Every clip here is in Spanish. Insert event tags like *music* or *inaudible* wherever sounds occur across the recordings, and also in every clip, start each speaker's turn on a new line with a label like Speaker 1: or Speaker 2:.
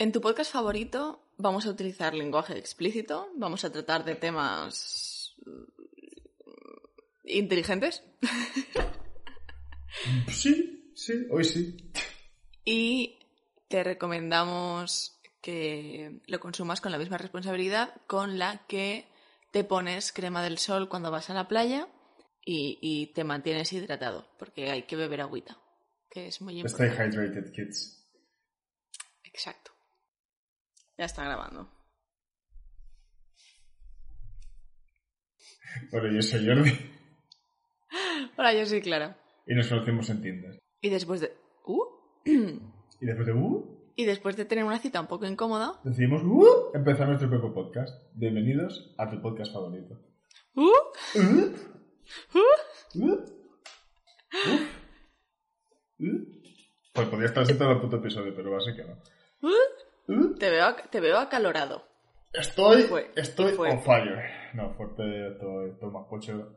Speaker 1: En tu podcast favorito vamos a utilizar lenguaje explícito, vamos a tratar de temas mm, inteligentes *laughs*
Speaker 2: Sí, sí, hoy sí.
Speaker 1: y te recomendamos que lo consumas con la misma responsabilidad con la que te pones crema del sol cuando vas a la playa y, y te mantienes hidratado, porque hay que beber agüita, que es muy
Speaker 2: Stay
Speaker 1: importante.
Speaker 2: hydrated, kids.
Speaker 1: Exacto. Ya está grabando.
Speaker 2: Bueno, yo soy Jordi
Speaker 1: Hola, yo soy Clara.
Speaker 2: y nos conocemos en Tinder.
Speaker 1: Y después de... ¿Uh?
Speaker 2: Y después de uh,
Speaker 1: Y después de tener una cita un poco incómoda...
Speaker 2: decidimos uh, empezar nuestro propio podcast. Bienvenidos a tu podcast favorito.
Speaker 1: ¿Uh?
Speaker 2: Uh,
Speaker 1: ¿Uh?
Speaker 2: uh, uh, uh. Pues podría estar todo el puto episodio, pero va a ser que no.
Speaker 1: ¿Uh?
Speaker 2: Uh,
Speaker 1: Te veo, te veo acalorado.
Speaker 2: Estoy,
Speaker 1: fue,
Speaker 2: estoy on fire. No, fuerte, todo, todo más pocho.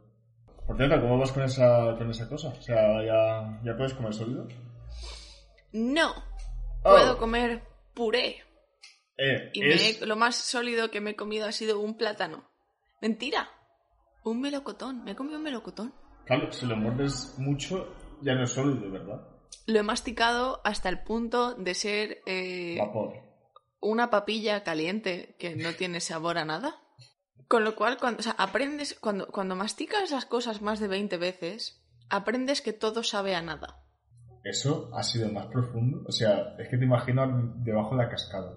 Speaker 2: Por cierto, ¿cómo vas con esa, con esa cosa? O sea, ¿ya, ya puedes comer sólido?
Speaker 1: No.
Speaker 2: Oh.
Speaker 1: Puedo comer puré.
Speaker 2: Eh,
Speaker 1: Y me
Speaker 2: es...
Speaker 1: he- lo más sólido que me he comido ha sido un plátano. Mentira. Un melocotón. Me he comido un melocotón.
Speaker 2: Claro, si lo muerdes mucho, ya no es sólido, ¿verdad?
Speaker 1: Lo he masticado hasta el punto de ser eh,
Speaker 2: Vapor.
Speaker 1: Una papilla caliente que no tiene sabor a nada. Con lo cual, cuando, o sea, aprendes, cuando, cuando masticas esas cosas más de 20 veces, aprendes que todo sabe a nada.
Speaker 2: Eso ha sido más profundo. O sea, es que te imagino debajo de la cascada.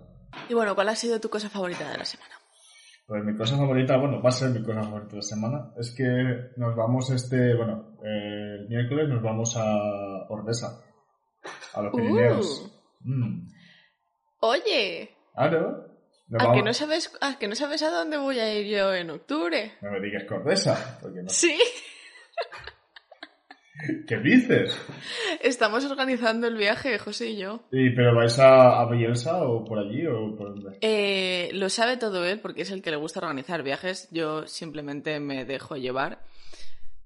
Speaker 1: Y bueno, ¿cuál ha sido tu cosa favorita de la semana?
Speaker 2: Pues mi cosa favorita, bueno, va a ser mi cosa favorita de la semana, es que nos vamos este, bueno, eh, el miércoles nos vamos a Ordesa, a los Pirineos. Mm.
Speaker 1: Oye,
Speaker 2: Claro. Nos
Speaker 1: ¿a que, no sabes, ¿a que no sabes a dónde voy a ir yo en octubre?
Speaker 2: No me digas que Ordesa, porque no.
Speaker 1: Sí, *laughs*
Speaker 2: ¿Qué dices?
Speaker 1: estamos organizando el viaje, José y yo.
Speaker 2: ¿Y, ¿Pero vais a, a Bielsa o por allí o por dónde?
Speaker 1: Eh, lo sabe todo él porque es el que le gusta organizar viajes. Yo simplemente me dejo llevar.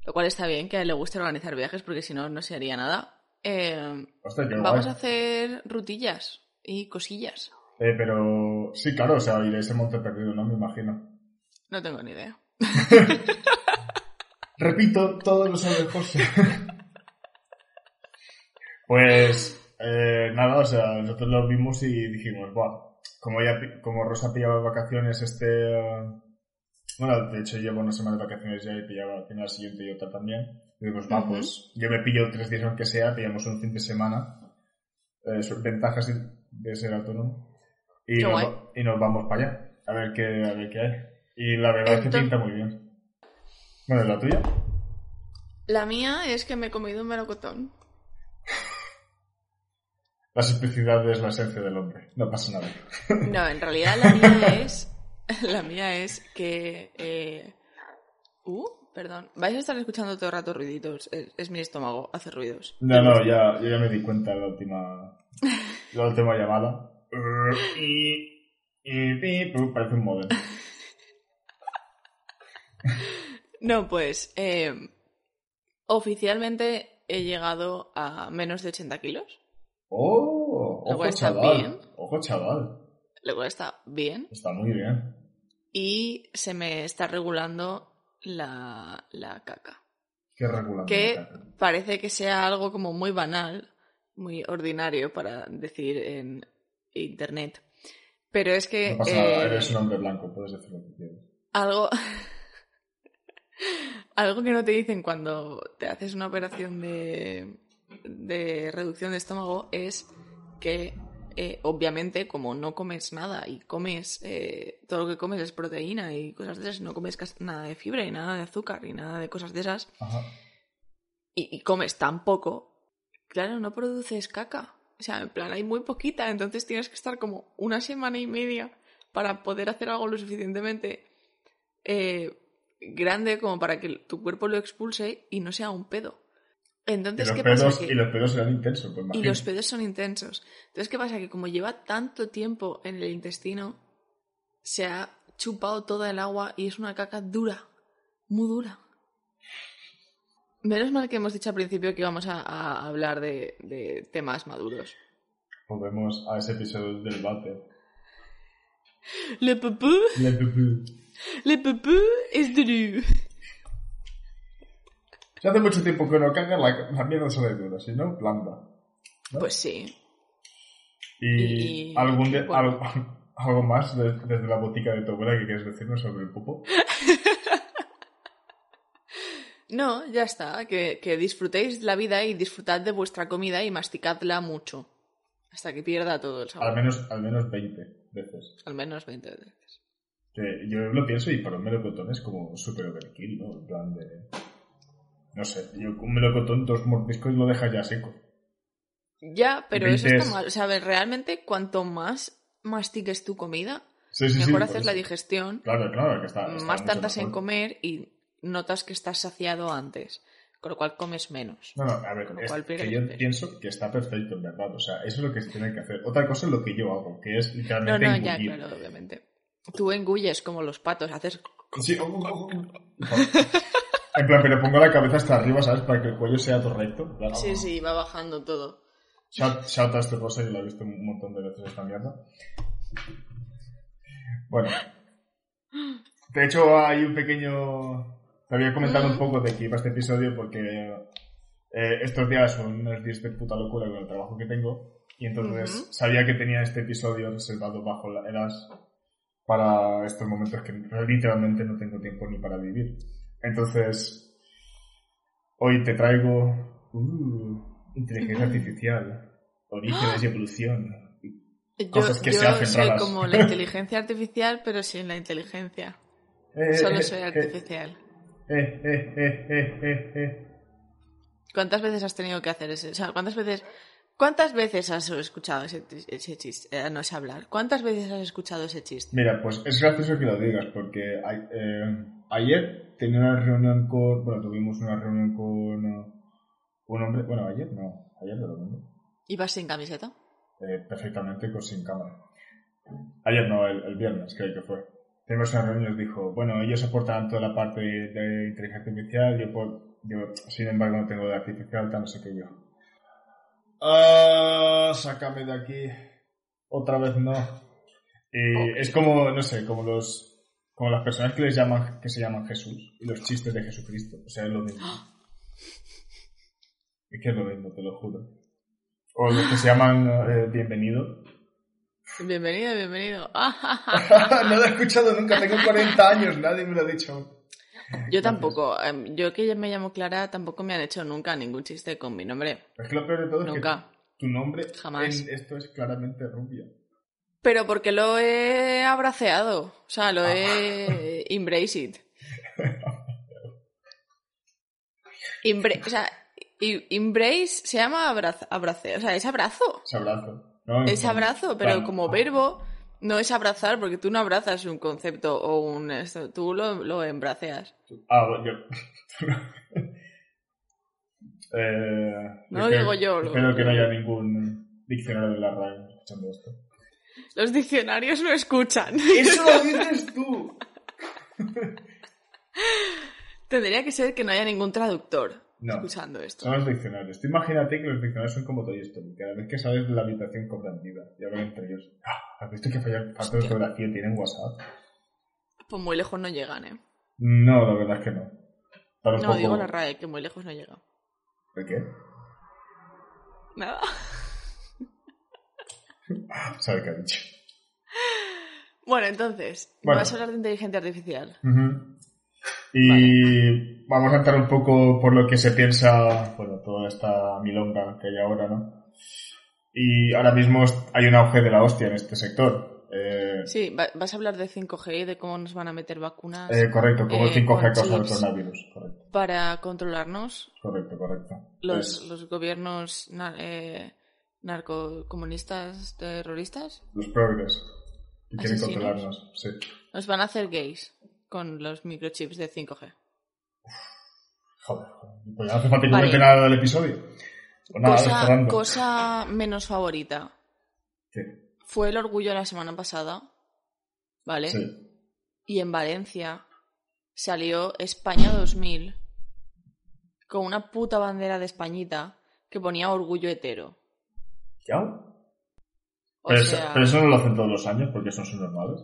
Speaker 1: Lo cual está bien que a él le guste organizar viajes porque si no, no se haría nada. Eh,
Speaker 2: Hostia,
Speaker 1: vamos
Speaker 2: guay.
Speaker 1: a hacer rutillas y cosillas.
Speaker 2: Eh, pero sí, claro, o sea, iréis a Monte Perdido, ¿no? Me imagino.
Speaker 1: No tengo ni idea. *laughs*
Speaker 2: Repito, todo lo sabe pues, eh, nada, o sea, nosotros lo vimos y dijimos, Buah, como, ya, como Rosa pillaba vacaciones este... eh, bueno, de hecho llevo una semana de vacaciones ya y pillaba tiene la siguiente y otra también. Y dijimos, va, pues yo me pillo tres días aunque sea, pillamos un fin de semana. Eh, ventajas de- de ser autónomo. Y nos, y nos vamos para allá, a ver qué, a ver qué hay. Y la verdad es que pinta muy bien. Bueno, ¿y la tuya?
Speaker 1: La mía es que me he comido un melocotón. *laughs*
Speaker 2: La simplicidad es la esencia del hombre. No pasa nada. *laughs*
Speaker 1: No, en realidad la mía *laughs* es. La mía es que. eh, Uh, perdón. Vais a estar escuchando todo el rato ruiditos. Es, es mi estómago, hace ruidos.
Speaker 2: No, no, ya, yo ya me di cuenta en la última, la última llamada. Y, y, parece un modem.
Speaker 1: No, pues. eh, oficialmente he llegado a menos de 80 kilos.
Speaker 2: ¡Oh!
Speaker 1: Luego
Speaker 2: Ojo,
Speaker 1: está
Speaker 2: chaval.
Speaker 1: bien.
Speaker 2: Ojo, chaval.
Speaker 1: Cual está bien.
Speaker 2: Está muy bien.
Speaker 1: Y se me está regulando la, la caca.
Speaker 2: Qué regular.
Speaker 1: Que parece que sea algo como muy banal, muy ordinario para decir en internet. Pero es que
Speaker 2: No pasa nada,
Speaker 1: eh,
Speaker 2: eres un hombre blanco, puedes decir lo que quieras.
Speaker 1: algo, *laughs* algo que no te dicen cuando te haces una operación de, de reducción de estómago es que eh, obviamente como no comes nada y comes eh, todo lo que comes es proteína y cosas de esas, no comes nada de fibra y nada de azúcar y nada de cosas de esas
Speaker 2: Ajá.
Speaker 1: y, y comes tan poco, claro, no produces caca. O sea, en plan, hay muy poquita, entonces tienes que estar como una semana y media para poder hacer algo lo suficientemente eh, grande como para que tu cuerpo lo expulse y no sea un pedo.
Speaker 2: Y
Speaker 1: Entonces,
Speaker 2: los,
Speaker 1: ¿qué
Speaker 2: pedos,
Speaker 1: pasa? Que-
Speaker 2: y los pedos serán intensos, pues
Speaker 1: y los pedos son intensos. Entonces, ¿qué pasa? Que como lleva tanto tiempo en el intestino, se ha chupado toda el agua y es una caca dura, muy dura. Menos mal que hemos dicho al principio que íbamos a, a hablar de, de temas maduros.
Speaker 2: Volvemos a ese episodio del váter.
Speaker 1: Le pupú,
Speaker 2: Le pupú.
Speaker 1: le pupú es duro.
Speaker 2: Si hace mucho tiempo que no caga, la, la mierda sale dura, si no, blanda.
Speaker 1: Pues sí.
Speaker 2: Y,
Speaker 1: Y-
Speaker 2: algún de-
Speaker 1: bueno.
Speaker 2: algo, *laughs* algo más de- desde la botica de tu abuela que quieres decirnos sobre el pupo.
Speaker 1: No, ya está. Que, que disfrutéis la vida y disfrutad de vuestra comida y masticadla mucho. Hasta que pierda todo el sabor.
Speaker 2: Al menos, al menos 20 veces.
Speaker 1: Al menos 20 veces.
Speaker 2: Que yo lo pienso y para un melocotón es como súper overkill, ¿no? En plan de... No sé, yo un melocotón dos mordiscos lo dejas ya seco.
Speaker 1: Ya, pero eso está mal. O sea, a ver, realmente cuanto más mastiques tu comida,
Speaker 2: Sí, sí, sí.
Speaker 1: mejor
Speaker 2: por
Speaker 1: haces la digestión,
Speaker 2: Claro, claro, que está... está
Speaker 1: más tardas en comer y notas que estás saciado antes. Con lo cual comes menos.
Speaker 2: No, no, a ver,
Speaker 1: Con lo
Speaker 2: es que yo pienso que está perfecto, en verdad. O sea, eso es lo que se tiene que hacer. Otra cosa es lo que yo hago, que es
Speaker 1: No,
Speaker 2: literalmente
Speaker 1: no, ya,
Speaker 2: engullir.
Speaker 1: claro, obviamente. Tú engulles como los patos, haces...
Speaker 2: Sí. En plan, pero pongo la cabeza hasta arriba, ¿sabes? Para que el cuello sea todo recto. En plan,
Speaker 1: Sí, sí, va bajando todo.
Speaker 2: Shout, shout a este rosa que lo he visto un montón de veces esta mierda. Bueno. De hecho, hay un pequeño... Te había comentado un poco de que iba este episodio porque eh, estos días son unos días de puta locura con el trabajo que tengo y entonces
Speaker 1: Ujú.
Speaker 2: sabía que tenía este episodio reservado bajo la- el as para estos momentos que literalmente no tengo tiempo ni para vivir. Entonces, hoy te traigo uh, inteligencia artificial, orígenes y evolución.
Speaker 1: Yo,
Speaker 2: Cosas que
Speaker 1: yo
Speaker 2: se hacen
Speaker 1: soy
Speaker 2: raras.
Speaker 1: como la *laughs* inteligencia artificial, pero sin la inteligencia.
Speaker 2: Eh,
Speaker 1: Solo
Speaker 2: eh,
Speaker 1: soy
Speaker 2: eh,
Speaker 1: artificial.
Speaker 2: eh, eh, eh, eh, eh, eh.
Speaker 1: ¿Cuántas veces has tenido que hacer ese? O sea, ¿cuántas veces, cuántas veces has escuchado ese, ese chiste? Eh, no sé hablar. ¿Cuántas veces has escuchado ese chiste?
Speaker 2: Mira, pues es gracioso que lo digas porque a- eh, ayer tenía una reunión con... Bueno, tuvimos una reunión con uh, un hombre... Bueno, ayer no, ayer de domingo.
Speaker 1: ¿Ibas sin camiseta?
Speaker 2: eh, perfectamente con sin cámara. Ayer no, el, el viernes creo que fue. Tenemos una reunión y nos dijo, bueno, ellos aportan toda la parte de inteligencia artificial, yo, yo sin embargo no tengo de artificial, tal, no sé qué yo. Ah, sácame de aquí. Otra vez no. Y
Speaker 1: Ok.
Speaker 2: es como, no sé, como los, como las personas que les llaman, que se llaman Jesús y los chistes de Jesucristo. O sea, es lo mismo. *gasps* Es que es lo mismo, te lo juro. O los que se llaman eh, bienvenido.
Speaker 1: Bienvenido, bienvenido. Ah, *laughs* *laughs*
Speaker 2: no lo he escuchado nunca, tengo 40 años, nadie me lo ha dicho.
Speaker 1: Yo tampoco. em, Yo que ya me llamo Clara, tampoco me han hecho nunca ningún chiste con mi nombre.
Speaker 2: Es que lo peor de todo es
Speaker 1: Nunca.
Speaker 2: que tu nombre
Speaker 1: Jamás.
Speaker 2: en esto es claramente rubia.
Speaker 1: Pero porque lo he abraceado. O sea, lo
Speaker 2: Ah.
Speaker 1: he *laughs* embraced. Embra- o sea, embrace se llama abrazo, abrace, o sea, es abrazo.
Speaker 2: Es abrazo. ¿No?
Speaker 1: Es abrazo, pero como
Speaker 2: ah,
Speaker 1: verbo no es abrazar, porque tú no abrazas un concepto o un esto, tú lo, lo embraceas.
Speaker 2: Ah, bueno, yo. *laughs* eh,
Speaker 1: No lo
Speaker 2: espero-
Speaker 1: digo yo, lo-
Speaker 2: Espero que no haya ningún diccionario de la RAE escuchando esto.
Speaker 1: Los diccionarios no escuchan.
Speaker 2: ¡Eso lo dices tú! *laughs*
Speaker 1: Tendría que ser que no haya ningún traductor
Speaker 2: No.
Speaker 1: escuchando esto.
Speaker 2: Son los diccionarios. Tú imagínate que los diccionarios son como Toy Story. Cada vez que sales de la habitación cobran vida. Y hablan entre ellos. Ah, ¿Has visto que falla- falta de ortografía tienen WhatsApp?
Speaker 1: Pues muy lejos no llegan, ¿eh?
Speaker 2: No, la verdad es que no. Para
Speaker 1: No,
Speaker 2: poco-
Speaker 1: digo la RAE, que muy lejos no llega.
Speaker 2: ¿De qué?
Speaker 1: Nada.
Speaker 2: ¿Sabe qué ha dicho?
Speaker 1: Bueno, entonces,
Speaker 2: Bueno.
Speaker 1: vas a hablar de inteligencia artificial.
Speaker 2: Ujú. Y vamos a entrar un poco por lo que se piensa, bueno, toda esta milonga que hay ahora, ¿no? Y ahora mismo hay un auge de la hostia en este sector. Eh,
Speaker 1: Sí, va- vas a hablar de 5G y de cómo nos van a meter vacunas
Speaker 2: eh, correcto, como el
Speaker 1: Eh,
Speaker 2: 5G
Speaker 1: con
Speaker 2: causa el coronavirus. Correcto,
Speaker 1: para controlarnos.
Speaker 2: correcto, correcto.
Speaker 1: Los, los gobiernos eh, narcocomunistas terroristas
Speaker 2: Los progres. Y quieren controlarnos. Sí.
Speaker 1: nos van a hacer gays con los microchips de 5G.
Speaker 2: Joder, joder. Pues ya no hace falta que
Speaker 1: Vale.
Speaker 2: nada del episodio. Pues nada,
Speaker 1: cosa, cosa menos favorita.
Speaker 2: ¿Qué?
Speaker 1: Fue el orgullo la semana pasada, ¿vale?
Speaker 2: Sí.
Speaker 1: Y en Valencia salió España 2000 con una puta bandera de Españita que ponía orgullo hetero.
Speaker 2: ¿Ya?
Speaker 1: O
Speaker 2: Pero, eso,
Speaker 1: sea,
Speaker 2: pero eso no lo hacen todos los años porque son subnormales.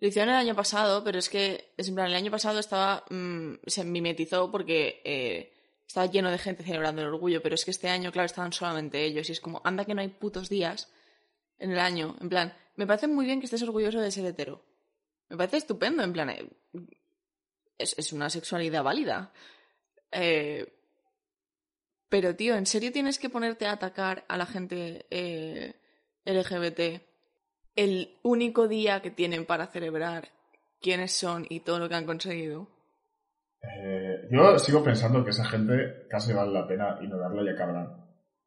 Speaker 1: Lo hicieron el año pasado, pero es que, en plan, el año pasado estaba, mm, se mimetizó porque eh, estaba lleno de gente celebrando el orgullo, pero es que este año, claro, estaban solamente ellos y es como, anda que no hay putos días en el año. En plan, me parece muy bien que estés orgulloso de ser hetero. Me parece estupendo, en plan, eh, es, es una sexualidad válida. Eh, pero, tío, ¿en serio tienes que ponerte a atacar a la gente eh, LGBT el único día que tienen para celebrar quiénes son y todo lo que han conseguido?
Speaker 2: Eh, yo sigo pensando que esa gente casi vale la pena ignorarla y acabarán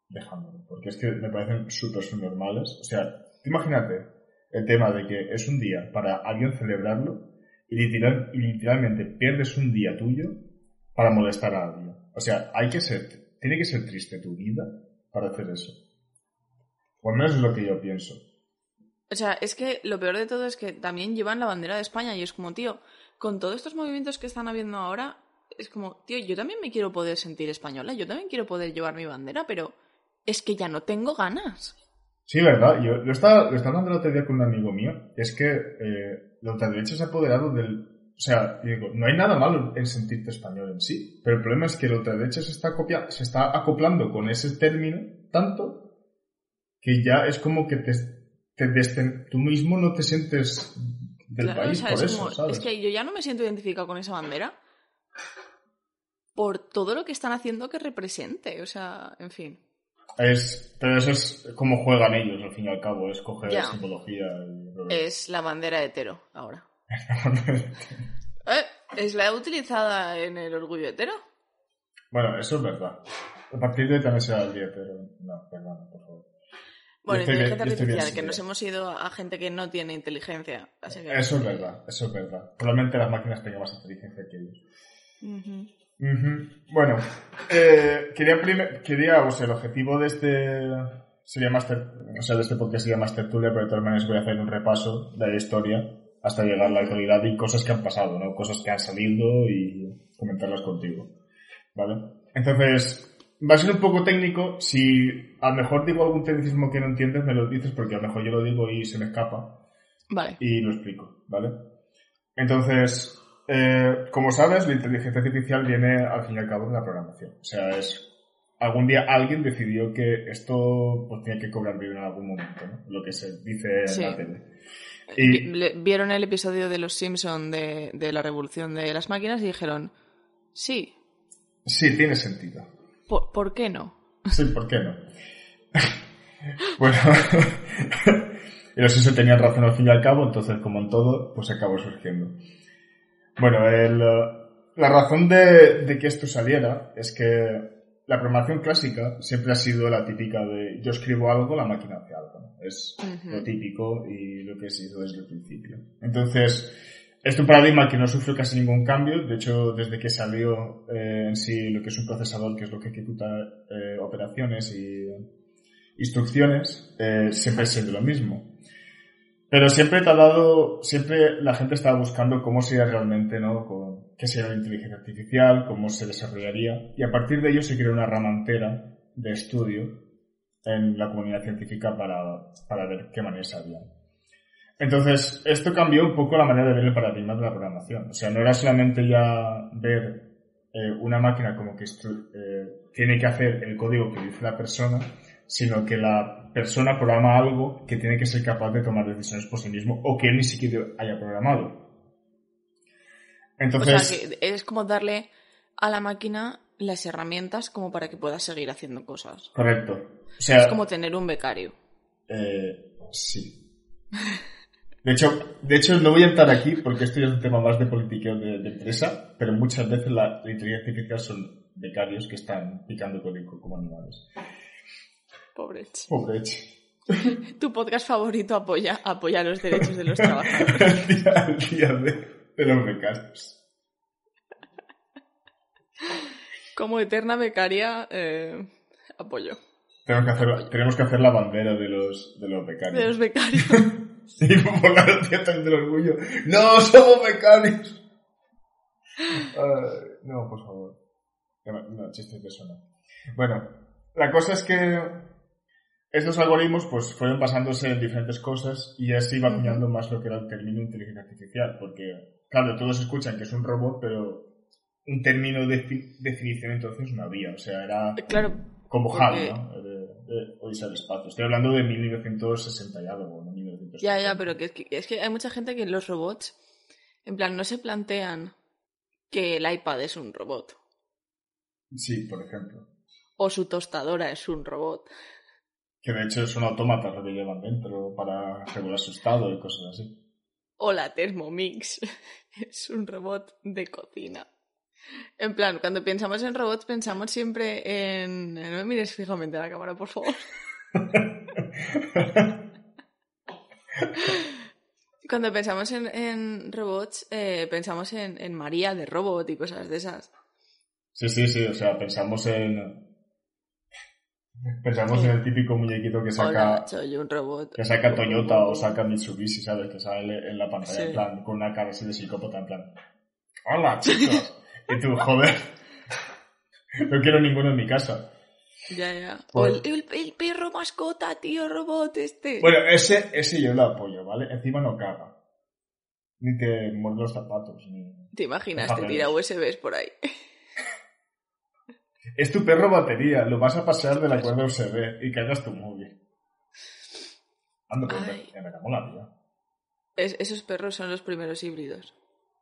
Speaker 2: dejándolo. Porque es que me parecen súper subnormales. O sea, imagínate el tema de que es un día para alguien celebrarlo y, literal- literalmente pierdes un día tuyo para molestar a alguien. O sea, hay que ser, tiene que ser triste tu vida para hacer eso. O al menos es lo que yo pienso.
Speaker 1: O sea, es que lo peor de todo es que también llevan la bandera de España y es como, tío, con todos estos movimientos que están habiendo ahora, es como, tío, yo también me quiero poder sentir española, yo también quiero poder llevar mi bandera, pero es que ya no tengo ganas.
Speaker 2: Sí, verdad. Yo lo estaba, lo estaba hablando el otro día con un amigo mío. Es que eh, la ultraderecha se ha apoderado del... O sea, digo, no hay nada malo en sentirte español en sí. Pero el problema es que la ultraderecha se está, copia, se está acoplando con ese término tanto que ya es como que te, tú mismo no te sientes del
Speaker 1: Claro,
Speaker 2: país
Speaker 1: o sea,
Speaker 2: por
Speaker 1: es
Speaker 2: eso,
Speaker 1: como-
Speaker 2: ¿sabes?
Speaker 1: Es que yo ya no me siento identificado con esa bandera por todo lo que están haciendo que represente. O sea, en fin.
Speaker 2: Es- pero eso es como juegan ellos, al fin y al cabo, es coger
Speaker 1: Ya.
Speaker 2: simbología y...
Speaker 1: Es la bandera hetero ahora. *laughs* Eh, ¿Es la utilizada en el orgullo hetero?
Speaker 2: bueno, eso es verdad. A partir de también será el día, pero no, perdón, por favor.
Speaker 1: Bueno, inteligencia
Speaker 2: bien
Speaker 1: artificial, que nos hemos ido a gente que no tiene inteligencia. Así que...
Speaker 2: Eso es verdad, eso es verdad. Probablemente las máquinas tengan más inteligencia que ellos.
Speaker 1: Ujú.
Speaker 2: Ujú. Bueno, eh, quería, quería, o sea, el objetivo de este sería más, ter- o sea, de este podcast sería más tertulia, pero de todas maneras voy a hacer un repaso de la historia hasta llegar a la actualidad y cosas que han pasado, ¿no? Cosas que han salido y comentarlas contigo, ¿vale? Entonces, va a ser un poco técnico. Si a lo mejor digo algún tecnicismo que no entiendes, me lo dices porque a lo mejor yo lo digo y se me escapa
Speaker 1: Vale.
Speaker 2: y lo explico, ¿vale? Entonces, eh, como sabes, la inteligencia artificial viene al fin y al cabo de la programación. O sea, es algún día alguien decidió que esto pues tiene que cobrar vida en algún momento, ¿no? Lo que se dice en
Speaker 1: Sí.
Speaker 2: la tele. Y
Speaker 1: Vieron el episodio de Los Simpson de, de la revolución de las máquinas y dijeron, sí,
Speaker 2: sí, tiene sentido.
Speaker 1: ¿Por, por qué no?
Speaker 2: Sí, ¿por qué no? *laughs* bueno, *laughs* y los se tenían razón al fin y al cabo, entonces como en todo, pues acabó surgiendo. Bueno, el, eh, la razón de, de que esto saliera es que la programación clásica siempre ha sido la típica de yo escribo algo, la máquina hace algo. Es
Speaker 1: Ujú.
Speaker 2: lo típico y lo que se hizo desde el principio. Entonces, es un paradigma que no sufrió casi ningún cambio. De hecho, desde que salió eh, en sí lo que es un procesador, que es lo que ejecuta eh, operaciones y instrucciones, eh, siempre siendo lo mismo. Pero siempre te ha dado, siempre la gente estaba buscando cómo sería realmente, ¿no? Con- qué sería la inteligencia artificial, cómo se desarrollaría. Y a partir de ello se creó una rama entera de estudio en la comunidad científica para, para ver qué maneras había. Entonces, esto cambió un poco la manera de ver el paradigma de la programación. O sea, no era solamente ya ver eh, una máquina como que eh, tiene que hacer el código que dice la persona, sino que la persona programa algo que tiene que ser capaz de tomar decisiones por sí mismo o que él ni siquiera haya programado. Entonces,
Speaker 1: o sea, que es como darle a la máquina las herramientas como para que pueda seguir haciendo cosas.
Speaker 2: correcto. O sea,
Speaker 1: Es como tener un becario.
Speaker 2: Eh, sí. *laughs* De hecho, de hecho, no voy a entrar aquí porque esto ya es un tema más de politiqueo de, de empresa, pero muchas veces la, la inteligencia artificial son becarios que están picando código como animales.
Speaker 1: Pobre Eche.
Speaker 2: Pobre Eche. *laughs*
Speaker 1: Tu podcast favorito apoya, apoya los derechos de los *laughs* trabajadores.
Speaker 2: el día, el día de, de los becarios.
Speaker 1: Como eterna becaria, eh, apoyo.
Speaker 2: Tenemos que, hacer, tenemos que hacer la bandera de los, de los becarios.
Speaker 1: De los becarios. *laughs*
Speaker 2: Sí, el día también del orgullo. ¡No, somos! Ay, no, por favor. No, chistes de eso no. Bueno, la cosa es que estos algoritmos pues fueron basándose en diferentes cosas y así iba acuñando más lo que era el término inteligencia artificial, porque, claro, todos escuchan que es un robot, pero un término de fi- definición entonces no había, o sea, era
Speaker 1: Claro,
Speaker 2: como
Speaker 1: porque-
Speaker 2: HAL, ¿no? De, de Odisea del Espacio. Estoy hablando de 1960 y algo, no 1960.
Speaker 1: ya, ya, pero que, que- es que hay mucha gente que los robots, en plan, no se plantean que el iPad es un robot
Speaker 2: Sí, por ejemplo.
Speaker 1: o su tostadora es un robot.
Speaker 2: Que de hecho son autómatas lo que llevan dentro para regular su estado y cosas así.
Speaker 1: O la Thermomix *laughs* es un robot de cocina. En plan, cuando pensamos en robots pensamos siempre en... No me mires fijamente a la cámara, por favor. *laughs* Cuando pensamos en, en robots, eh, pensamos en, en María de robot y cosas de esas.
Speaker 2: Sí, sí, sí, o sea, pensamos en... Pensamos
Speaker 1: Sí.
Speaker 2: en el típico muñequito que saca,
Speaker 1: Hola, soy un robot.
Speaker 2: que saca Toyota o saca Mitsubishi, ¿sabes? Que sale en la pantalla,
Speaker 1: Sí.
Speaker 2: en plan, con una cara así de psicópata, en plan... ¡Hola, chicos! y tú, joder, *laughs* no quiero ninguno en mi casa.
Speaker 1: Ya, ya. O
Speaker 2: Pues-
Speaker 1: el, el- el perro mascota, tío, robot este.
Speaker 2: Bueno, ese, ese yo lo apoyo, ¿vale? Encima no caga. Ni te muerde los zapatos, ni...
Speaker 1: ¿Te imaginas? Te tira USBs por ahí. *laughs*
Speaker 2: Es tu perro batería, lo vas a pasear de la cuerda USB y cargas tu móvil. Ando por
Speaker 1: Ay.
Speaker 2: me cago en la vida.
Speaker 1: Es- esos perros son los primeros híbridos.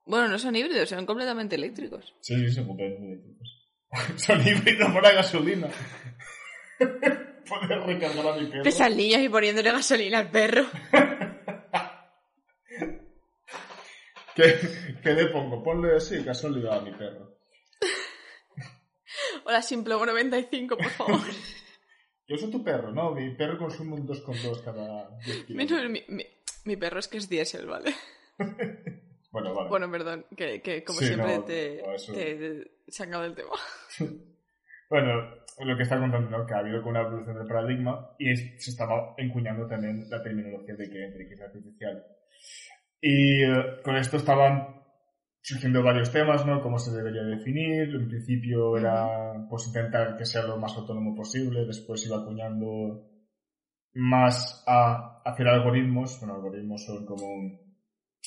Speaker 1: Bueno, no son híbridos, son completamente eléctricos.
Speaker 2: Sí, sí, se pueden eléctricos. *laughs* Son híbridos por la gasolina. *laughs* Puedes recargar a mi perro.
Speaker 1: Pesan niños y poniéndole gasolina al perro. *laughs*
Speaker 2: ¿Qué, ¿Qué le pongo? Ponle así, gasolina a mi perro.
Speaker 1: Hola, Simplomo 95, por favor.
Speaker 2: Yo soy tu perro, ¿no? Mi perro consume un 2,2 cada 10
Speaker 1: mi,
Speaker 2: kilos.
Speaker 1: mi- mi- mi perro es que es diésel, ¿vale?
Speaker 2: Bueno, vale.
Speaker 1: Bueno, perdón, que, que como
Speaker 2: Sí,
Speaker 1: siempre
Speaker 2: no,
Speaker 1: te,
Speaker 2: no, eso-
Speaker 1: te, te sacado del tema. *laughs*
Speaker 2: Bueno, lo que está contando, ¿no? Que ha habido una evolución del paradigma y es- se estaba encuñando también la terminología de que inteligencia artificial. Y eh, con esto estaban surgiendo varios temas, ¿no? Cómo se debería definir. En principio era, pues, intentar que sea lo más autónomo posible. Después iba acuñando más a hacer algoritmos. Bueno, algoritmos son como, un-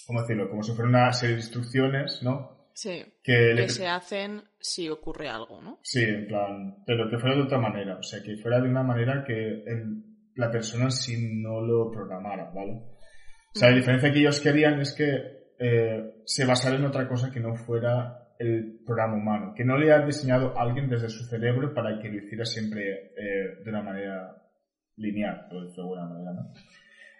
Speaker 2: ¿cómo decirlo? Como si fuera una serie de instrucciones, ¿no?
Speaker 1: Sí,
Speaker 2: Que,
Speaker 1: que se hacen si ocurre algo, ¿no?
Speaker 2: Sí, en plan, pero que fuera de otra manera, o sea, que fuera de una manera que el- la persona sí no lo programara, ¿vale? O sea, la diferencia que ellos querían es que eh, se basara en otra cosa que no fuera el programa humano, que no le ha diseñado alguien desde su cerebro para que lo hiciera siempre eh, de una manera lineal, por decirlo de alguna manera, ¿no?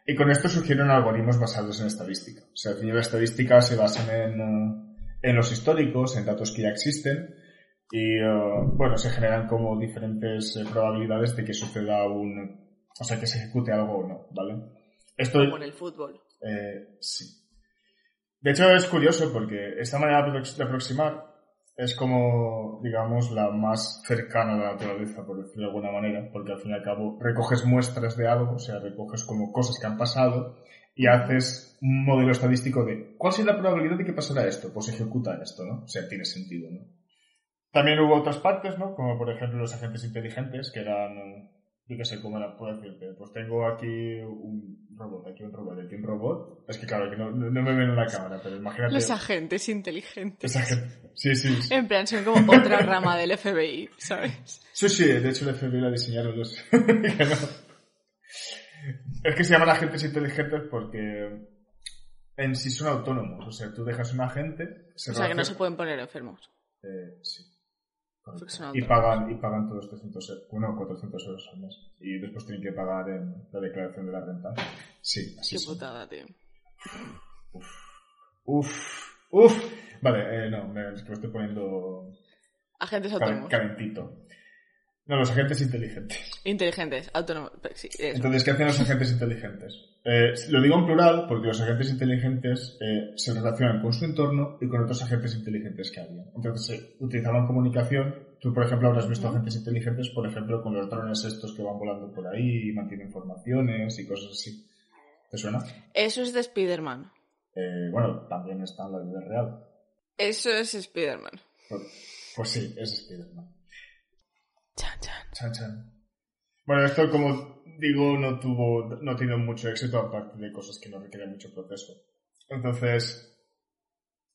Speaker 2: Y con esto surgieron algoritmos basados en estadística. O sea, al fin y la estadística se basan en, eh, en los históricos, en datos que ya existen, y eh, bueno, se generan como diferentes eh, probabilidades de que suceda un, o sea, que se ejecute algo o no, ¿vale? Esto,
Speaker 1: Como en el fútbol.
Speaker 2: eh, sí. De hecho, es curioso porque esta manera de aproximar es como, digamos, la más cercana a la naturaleza, por decirlo de alguna manera, porque al fin y al cabo recoges muestras de algo, o sea, recoges como cosas que han pasado y haces un modelo estadístico de cuál sería la probabilidad de que pasara esto, pues ejecuta esto, ¿no? O sea, tiene sentido, ¿no? También hubo otras partes, ¿no? Como por ejemplo los agentes inteligentes, que eran, yo qué sé, cómo era, puedo decirte, pues tengo aquí un robot, aquí un robot, aquí un robot. Es que claro, que no, me ven en la cámara, pero imagínate.
Speaker 1: Los agentes inteligentes.
Speaker 2: Sí, sí. sí.
Speaker 1: En plan, son como otra rama del FBI, ¿sabes?
Speaker 2: Sí, sí, de hecho el FBI la diseñaron los... *laughs* que no. Es que se llaman agentes inteligentes porque en sí son autónomos. O sea, tú dejas un agente... Se
Speaker 1: O sea, que no se pueden poner enfermos.
Speaker 2: Eh, sí. Y pagan, y pagan todos 300 euros, bueno, 400 euros al mes. Y después tienen que pagar en la declaración de la renta. Sí, así
Speaker 1: Qué putada, tío.
Speaker 2: Uf, uf. Vale, eh, no, me, es que lo estoy poniendo
Speaker 1: Agentes autónomos.
Speaker 2: calentito. No, los agentes inteligentes.
Speaker 1: Inteligentes, autónomos. Sí, eso.
Speaker 2: Entonces, ¿qué hacen los agentes inteligentes? Eh, lo digo en plural porque los agentes inteligentes eh, se relacionan con su entorno y con otros agentes inteligentes que había. Entonces, eh, utilizaban comunicación. Tú, por ejemplo, habrás visto agentes inteligentes, por ejemplo, con los drones estos que van volando por ahí y mantienen informaciones y cosas así. ¿Te suena?
Speaker 1: Eso es de Spider-Man.
Speaker 2: Eh, bueno, también está en la vida real.
Speaker 1: Eso es Spider-Man.
Speaker 2: Pues, pues sí, es Spider-Man.
Speaker 1: Chan, chan.
Speaker 2: Bueno, esto, como digo, no tuvo, no tiene mucho éxito, aparte de cosas que no requieren mucho proceso. Entonces,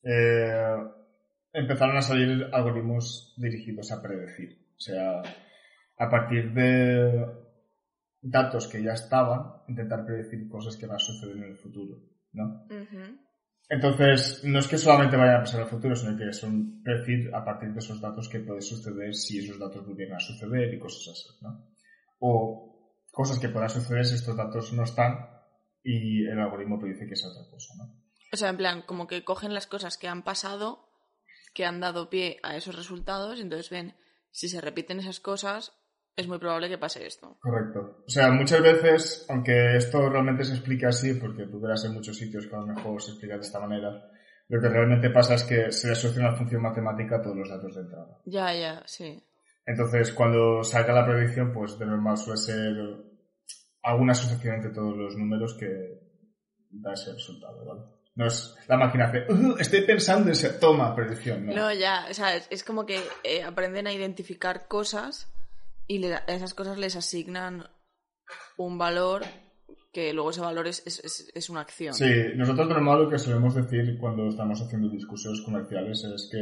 Speaker 2: eh, empezaron a salir algoritmos dirigidos a predecir. O sea, a partir de datos que ya estaban, intentar predecir cosas que van a suceder en el futuro, ¿no? Entonces, no es que solamente vayan a pasar al futuro, sino que son predecir a partir de esos datos qué puede suceder si esos datos volvieran a suceder y cosas así, ¿no? O cosas que puedan suceder si estos datos no están y el algoritmo predice que es otra cosa, ¿no?
Speaker 1: O sea, en plan, como que cogen las cosas que han pasado, que han dado pie a esos resultados, y entonces ven si se repiten esas cosas, es muy probable que pase esto.
Speaker 2: Correcto. O sea, muchas veces, aunque esto realmente se explica así, porque tú verás en muchos sitios que a lo mejor se explica de esta manera, lo que realmente pasa es que se le asocia una función matemática a todos los datos de entrada.
Speaker 1: Ya, ya, sí.
Speaker 2: Entonces, cuando salga la predicción, pues de normal suele ser alguna asociación entre todos los números que da ese resultado, ¿vale? No es la máquina hace, "Uh, estoy pensando en ese, toma, predicción, ¿no?
Speaker 1: No, ya, o sea, es, es como que eh, aprenden a identificar cosas y le- a esas cosas les asignan un valor que luego ese valor es, es, es- una acción.
Speaker 2: Sí, nosotros de normal lo que solemos decir cuando estamos haciendo discusiones comerciales es que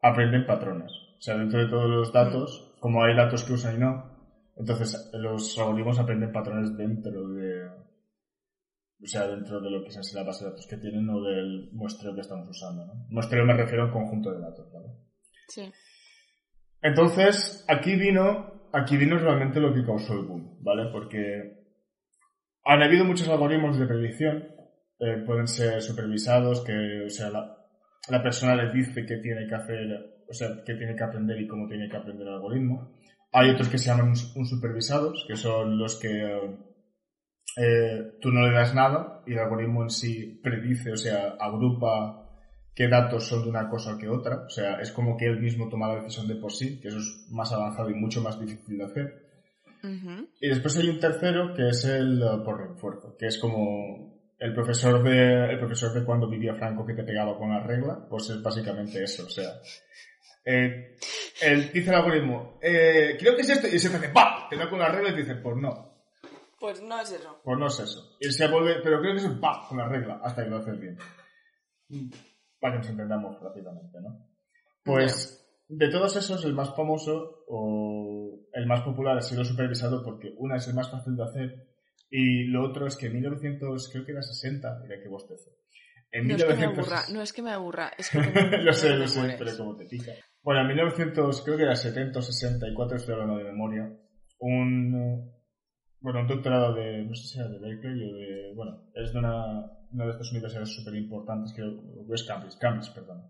Speaker 2: aprenden patrones. O sea, dentro de todos los datos, como hay datos que usan y no, entonces los algoritmos aprenden patrones dentro de, o sea, dentro de lo que es la base de datos que tienen o del muestreo que estamos usando, ¿no? Muestreo me refiero a un conjunto de datos, ¿vale?
Speaker 1: Sí.
Speaker 2: Entonces, aquí vino, aquí vino realmente lo que causó el boom, ¿vale? Porque han habido muchos algoritmos de predicción, eh, pueden ser supervisados, que, o sea, la, persona les dice qué tiene que hacer, o sea, qué tiene que aprender y cómo tiene que aprender el algoritmo. Hay otros que se llaman un, un supervisados, que son los que eh, tú no le das nada y el algoritmo en sí predice, o sea, agrupa qué datos son de una cosa que otra. O sea, es como que él mismo toma la decisión de por sí, que eso es más avanzado y mucho más difícil de hacer. Y después hay un tercero que es el eh, por refuerzo, que es como el profesor de el profesor de cuando vivía Franco que te pegaba con la regla, pues es básicamente eso, o sea, eh, él dice el algoritmo, eh, creo que es esto, y se hace ¡pam! te da con la regla y te dice, pues no,
Speaker 1: Pues no es eso.
Speaker 2: pues no es eso. Y él se vuelve, pero creo que es ¡pam! con la regla, hasta que lo haces bien. Para que nos entendamos rápidamente, ¿no? Pues de todos esos, el más famoso o el más popular ha sido supervisado porque una es el más fácil de hacer y lo otro es que en 1900, creo que era 60, mira qué bostezo. En
Speaker 1: No es que me
Speaker 2: 1900
Speaker 1: aburra, no es que me aburra, es que *laughs*
Speaker 2: lo sé, lo sé, pero como te pica. Bueno, en 1900, creo que era 70 o 64, estoy hablando de memoria, un, bueno, un doctorado de, no sé si era de Berkeley o de, bueno, es de una, una de estas universidades súper importantes, que West Cambridge, Cambridge, perdón,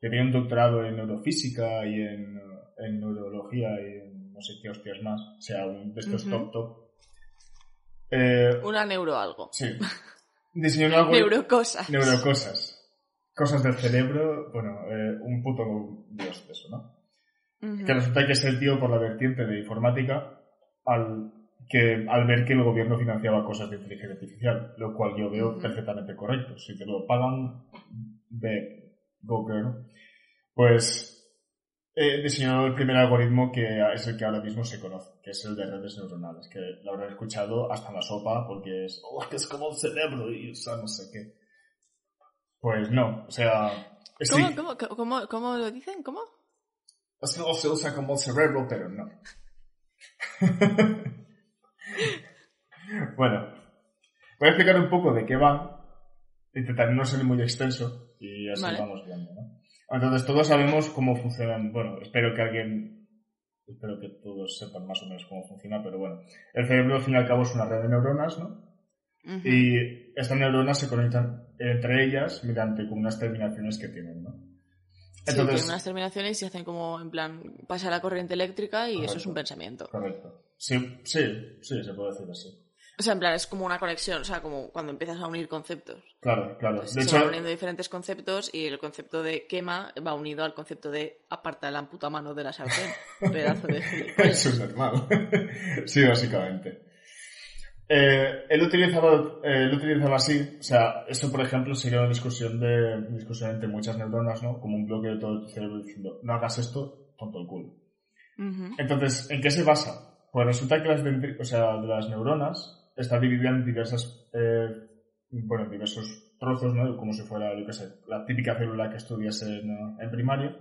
Speaker 2: que tiene un doctorado en neurofísica y en, en neurología y en no sé qué hostias más, o sea, un de estos top top. Eh,
Speaker 1: Una neuro algo.
Speaker 2: sí. Diseñó algoritmo-
Speaker 1: Neurocosas.
Speaker 2: Neurocosas. Cosas del cerebro, bueno, eh, un puto dios de eso, ¿no? Que resulta que es el tío por la vertiente de informática al, que, al ver que el gobierno financiaba cosas de inteligencia artificial, lo cual yo veo perfectamente correcto. Si te lo pagan, ve, go girl. Pues eh, diseñó el primer algoritmo que es el que ahora mismo se conoce, que es el de redes neuronales, que lo habrán escuchado hasta la sopa porque es, oh, que es como el cerebro y o sea, no sé qué. Pues no, o sea, sí,
Speaker 1: ¿Cómo, cómo, cómo, cómo lo dicen? ¿Cómo?
Speaker 2: es que no se usa como cerebro, pero no. *laughs* *laughs* bueno, voy a explicar un poco de qué van, intentaré no ser muy extenso y así
Speaker 1: Vale.
Speaker 2: vamos viendo, ¿no? Entonces todos sabemos cómo funcionan, bueno, espero que alguien, espero que todos sepan más o menos cómo funciona, pero bueno, el cerebro al fin y al cabo es una red de neuronas, ¿no? Y estas neuronas se conectan entre ellas mediante como unas terminaciones que tienen, ¿no?
Speaker 1: sí, tienen unas terminaciones y hacen como, en plan, pasa la corriente eléctrica y eso es un pensamiento.
Speaker 2: Correcto. Sí, sí, sí, se puede decir así.
Speaker 1: O sea, en plan, es como una conexión, o sea, como cuando empiezas a unir conceptos.
Speaker 2: Claro, claro.
Speaker 1: de se van uniendo diferentes conceptos y el concepto de quema va unido al concepto de aparta la puta mano de la sartén. *laughs* Pedazo de *laughs*
Speaker 2: Eso es normal. *laughs* sí, básicamente. Eh, él, utilizaba, eh, él utilizaba así, o sea, eso por ejemplo sería una discusión de discusión entre muchas neuronas, ¿no? Como un bloque de todo tu cerebro diciendo, no hagas esto, tonto el culo. Entonces, ¿en qué se basa? Pues resulta que las, o sea, de las neuronas está dividida en diversas, eh, bueno, diversos trozos, ¿no? Como si fuera, yo qué sé, la típica célula que estudias en, en primaria.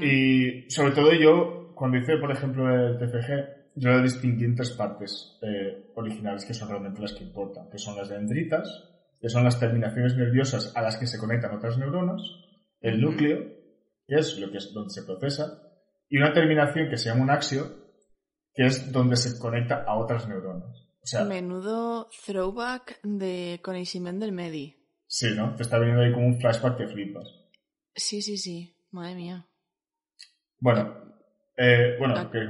Speaker 2: Y sobre todo yo, cuando hice, por ejemplo, el TFG, yo lo distinguí en tres partes eh, originales que son realmente las que importan, que son las dendritas, que son las terminaciones nerviosas a las que se conectan otras neuronas, el núcleo, que es lo que es donde se procesa, y una terminación que se llama un axio, que es donde se conecta a otras neuronas.
Speaker 1: Menudo throwback de conocimiento del Medi.
Speaker 2: Sí, ¿no? Te está viniendo ahí como un flashback que flipas.
Speaker 1: Sí, sí, sí. Madre mía.
Speaker 2: Bueno, eh, bueno,
Speaker 1: ah,
Speaker 2: ¿qué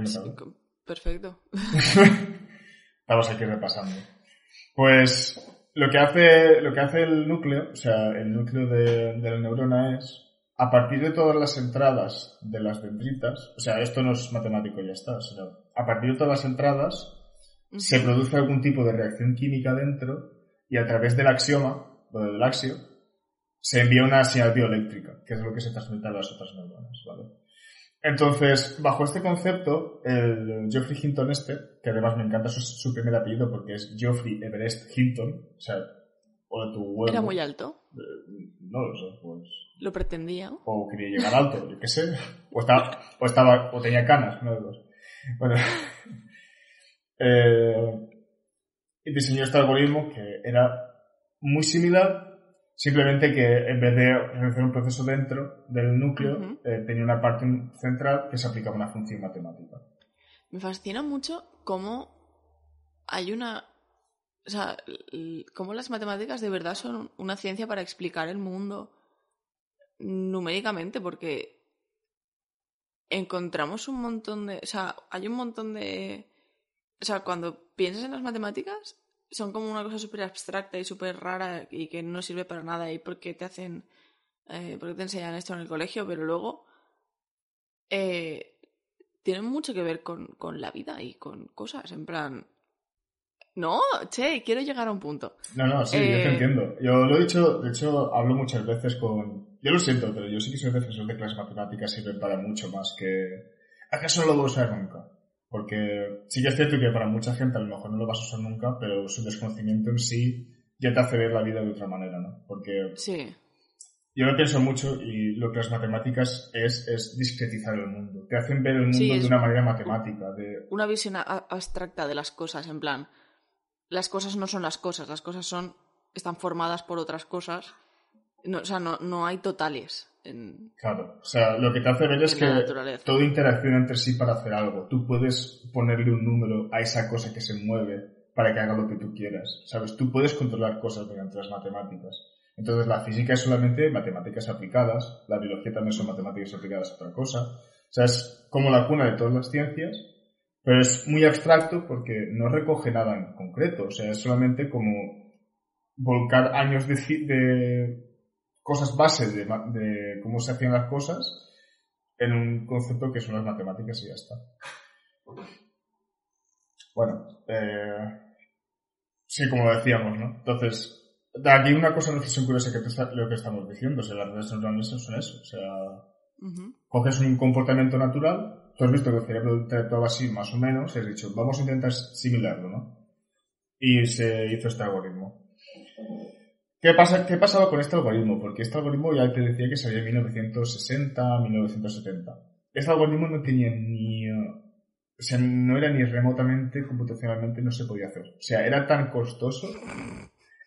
Speaker 1: Perfecto. *laughs*
Speaker 2: Estamos aquí repasando. Pues lo que hace, lo que hace el núcleo, o sea, el núcleo de, de la neurona es, a partir de todas las entradas de las dendritas, o sea, esto no es matemático ya está, sino a partir de todas las entradas se produce algún tipo de reacción química dentro y a través del axioma, o del axio, se envía una señal bioeléctrica, que es lo que se transmite a las otras neuronas, ¿vale? Entonces, bajo este concepto, el Geoffrey Hinton este, que además me encanta su, primer apellido porque es Geoffrey Everest Hinton, o sea, o tu huevo.
Speaker 1: ¿Era muy alto?
Speaker 2: Eh, no lo sé, pues...
Speaker 1: ¿Lo pretendía?
Speaker 2: O quería llegar alto, yo qué sé. O estaba, o estaba, o tenía canas, no de dos. Bueno, *laughs* eh, y diseñó este algoritmo que era muy similar, simplemente que en vez de realizar un proceso dentro del núcleo, eh, tenía una parte central que se aplicaba una función matemática.
Speaker 1: Me fascina mucho cómo hay una... O sea, cómo las matemáticas de verdad son una ciencia para explicar el mundo numéricamente, porque encontramos un montón de... O sea, hay un montón de o sea, cuando piensas en las matemáticas, son como una cosa súper abstracta y súper rara y que no sirve para nada y porque te hacen, eh, porque te enseñan esto en el colegio, pero luego eh, tienen mucho que ver con, con la vida y con cosas, en plan, no, che, quiero llegar a un punto.
Speaker 2: No, no, sí, yo te eh, entiendo. Yo lo he dicho, de hecho, hablo muchas veces con... Yo lo siento, pero yo sí que soy defensor de que las matemáticas sirven para mucho más que... ¿Acaso no lo voy a usar nunca? Porque sí que es cierto que para mucha gente a lo mejor no lo vas a usar nunca, pero su desconocimiento en sí ya te hace ver la vida de otra manera, ¿no? Porque
Speaker 1: sí.
Speaker 2: yo lo pienso mucho y lo que las matemáticas es, es discretizar el mundo. Te hacen ver el mundo de una manera matemática. De...
Speaker 1: Una visión abstracta de las cosas, en plan, las cosas no son las cosas, las cosas son están formadas por otras cosas. No, o sea, no, no hay totales.
Speaker 2: Claro, o sea, lo que te hace ver es que todo interacciona entre sí para hacer algo. Tú puedes ponerle un número a esa cosa que se mueve para que haga lo que tú quieras, ¿sabes? Tú puedes controlar cosas mediante las matemáticas. Entonces la física es solamente matemáticas aplicadas, la biología también son matemáticas aplicadas a otra cosa. O sea, es como la cuna de todas las ciencias, pero es muy abstracto porque no recoge nada en concreto. O sea, es solamente como volcar años de, de cosas bases de, cómo se hacían las cosas en un concepto que son las matemáticas y ya está. Bueno, eh, sí, como decíamos, ¿no? Entonces, de aquí una cosa no es curiosa que te lo que estamos diciendo, o sea, las redes neuronales son eso, o sea, coges un comportamiento natural, tú has visto que el cerebro todo así más o menos, y has dicho, vamos a intentar similarlo, ¿no? Y se hizo este algoritmo. ¿Qué, pasa, ¿Qué pasaba con este algoritmo? Porque este algoritmo ya te decía que salió en 1960, 1970. Este algoritmo no tenía ni... O sea, no era ni remotamente computacionalmente, no se podía hacer. O sea, era tan costoso,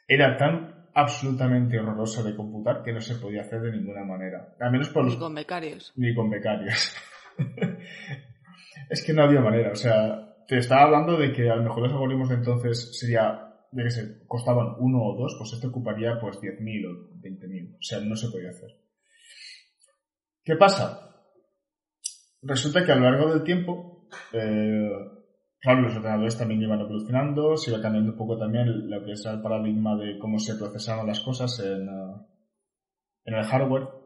Speaker 2: era tan absolutamente horroroso de computar que no se podía hacer de ninguna manera. Al menos por
Speaker 1: Ni con becarios.
Speaker 2: Ni con becarios. *laughs* es que no había manera. O sea, te estaba hablando de que a lo mejor los algoritmos de entonces sería de que se costaban uno o dos, pues esto ocuparía pues 10.000 o 20.000. O sea, no se podía hacer. ¿Qué pasa? Resulta que a lo largo del tiempo, eh, claro, los ordenadores también iban evolucionando, se iba cambiando un poco también lo que es el paradigma de cómo se procesaban las cosas en, eh, en el hardware.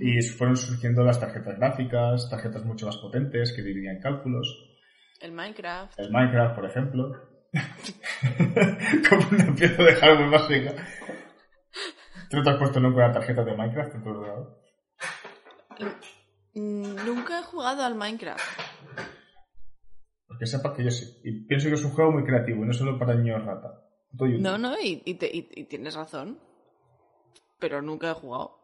Speaker 2: Y fueron surgiendo las tarjetas gráficas, tarjetas mucho más potentes que dividían cálculos.
Speaker 1: El Minecraft.
Speaker 2: El Minecraft, por ejemplo. *laughs* Como una pieza de hardware básica. ¿Tú no te has puesto nunca una tarjeta de Minecraft en tu ordenador?
Speaker 1: Mm, Nunca he jugado al Minecraft.
Speaker 2: Porque sepas que yo sí. Y pienso que es un juego muy creativo, y no solo para niños rata.
Speaker 1: No, no, y, y te- y- y tienes razón. Pero nunca he jugado.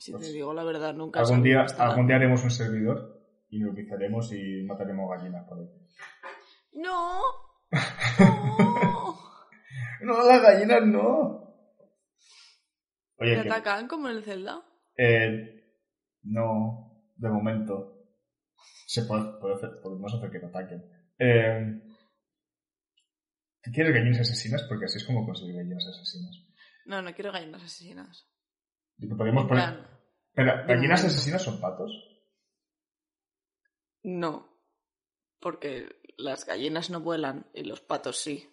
Speaker 1: Si
Speaker 2: Pues,
Speaker 1: te digo la verdad, nunca
Speaker 2: Algún día, algún día haremos un servidor y lo utilizaremos y mataremos gallinas por ahí.
Speaker 1: ¡No! ¡No! *laughs*
Speaker 2: No, las gallinas no. Oye,
Speaker 1: ¿Te atacan como en el Zelda?
Speaker 2: eh, no, de momento. Se puede, puede hacer, podemos hacer que te ataquen. Eh, ¿Tú quieres gallinas asesinas? Porque así es como conseguir gallinas asesinas.
Speaker 1: No, no quiero gallinas asesinas.
Speaker 2: Podemos poner...
Speaker 1: plan,
Speaker 2: Pero, ¿gallinas asesinas son patos?
Speaker 1: no. Porque las gallinas no vuelan y los patos sí.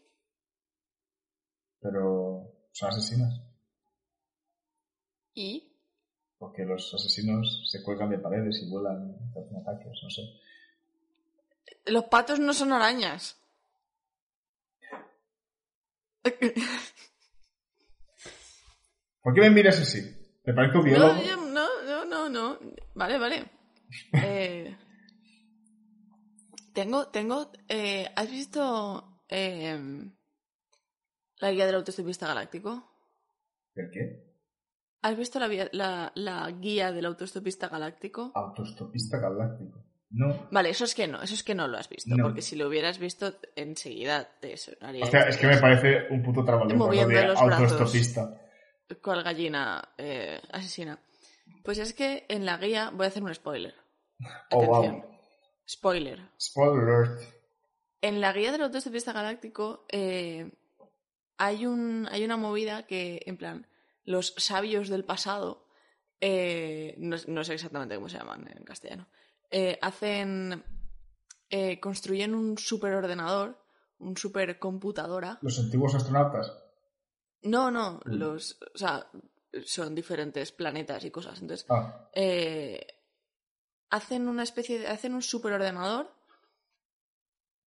Speaker 2: Pero son asesinas.
Speaker 1: ¿Y?
Speaker 2: Porque los asesinos se cuelgan de paredes y vuelan y hacen ataques, no sé.
Speaker 1: Los patos no son arañas.
Speaker 2: ¿Por qué me miras así? ¿Te parezco biólogo?
Speaker 1: No, no, no, no, no. Vale, vale. Eh, tengo, tengo. eh, ¿Has visto eh, la guía del autoestopista galáctico?
Speaker 2: ¿El qué?
Speaker 1: ¿Has visto la, vía- la, la guía del autoestopista galáctico?
Speaker 2: Autostopista galáctico. No.
Speaker 1: Vale, eso es que no, eso es que no lo has visto,
Speaker 2: No.
Speaker 1: porque si lo hubieras visto enseguida te sonaría.
Speaker 2: O sea, es que me parece un puto trabalengua lo
Speaker 1: Moviendo
Speaker 2: de
Speaker 1: los ¿Cuál gallina eh, asesina? Pues es que en la guía voy a hacer un spoiler.
Speaker 2: Oh,
Speaker 1: Atención.
Speaker 2: wow.
Speaker 1: Spoiler.
Speaker 2: Spoiler.
Speaker 1: En la guía del autoestopista galáctico eh, hay, un, hay una movida que, en plan, los sabios del pasado, eh, no, no sé exactamente cómo se llaman en castellano, eh, hacen, eh, construyen un superordenador, un supercomputadora.
Speaker 2: Los antiguos astronautas.
Speaker 1: No, no,
Speaker 2: Mm.
Speaker 1: los, o sea, son diferentes planetas y cosas. Entonces,
Speaker 2: Ah,
Speaker 1: eh, hacen una especie de. hacen un superordenador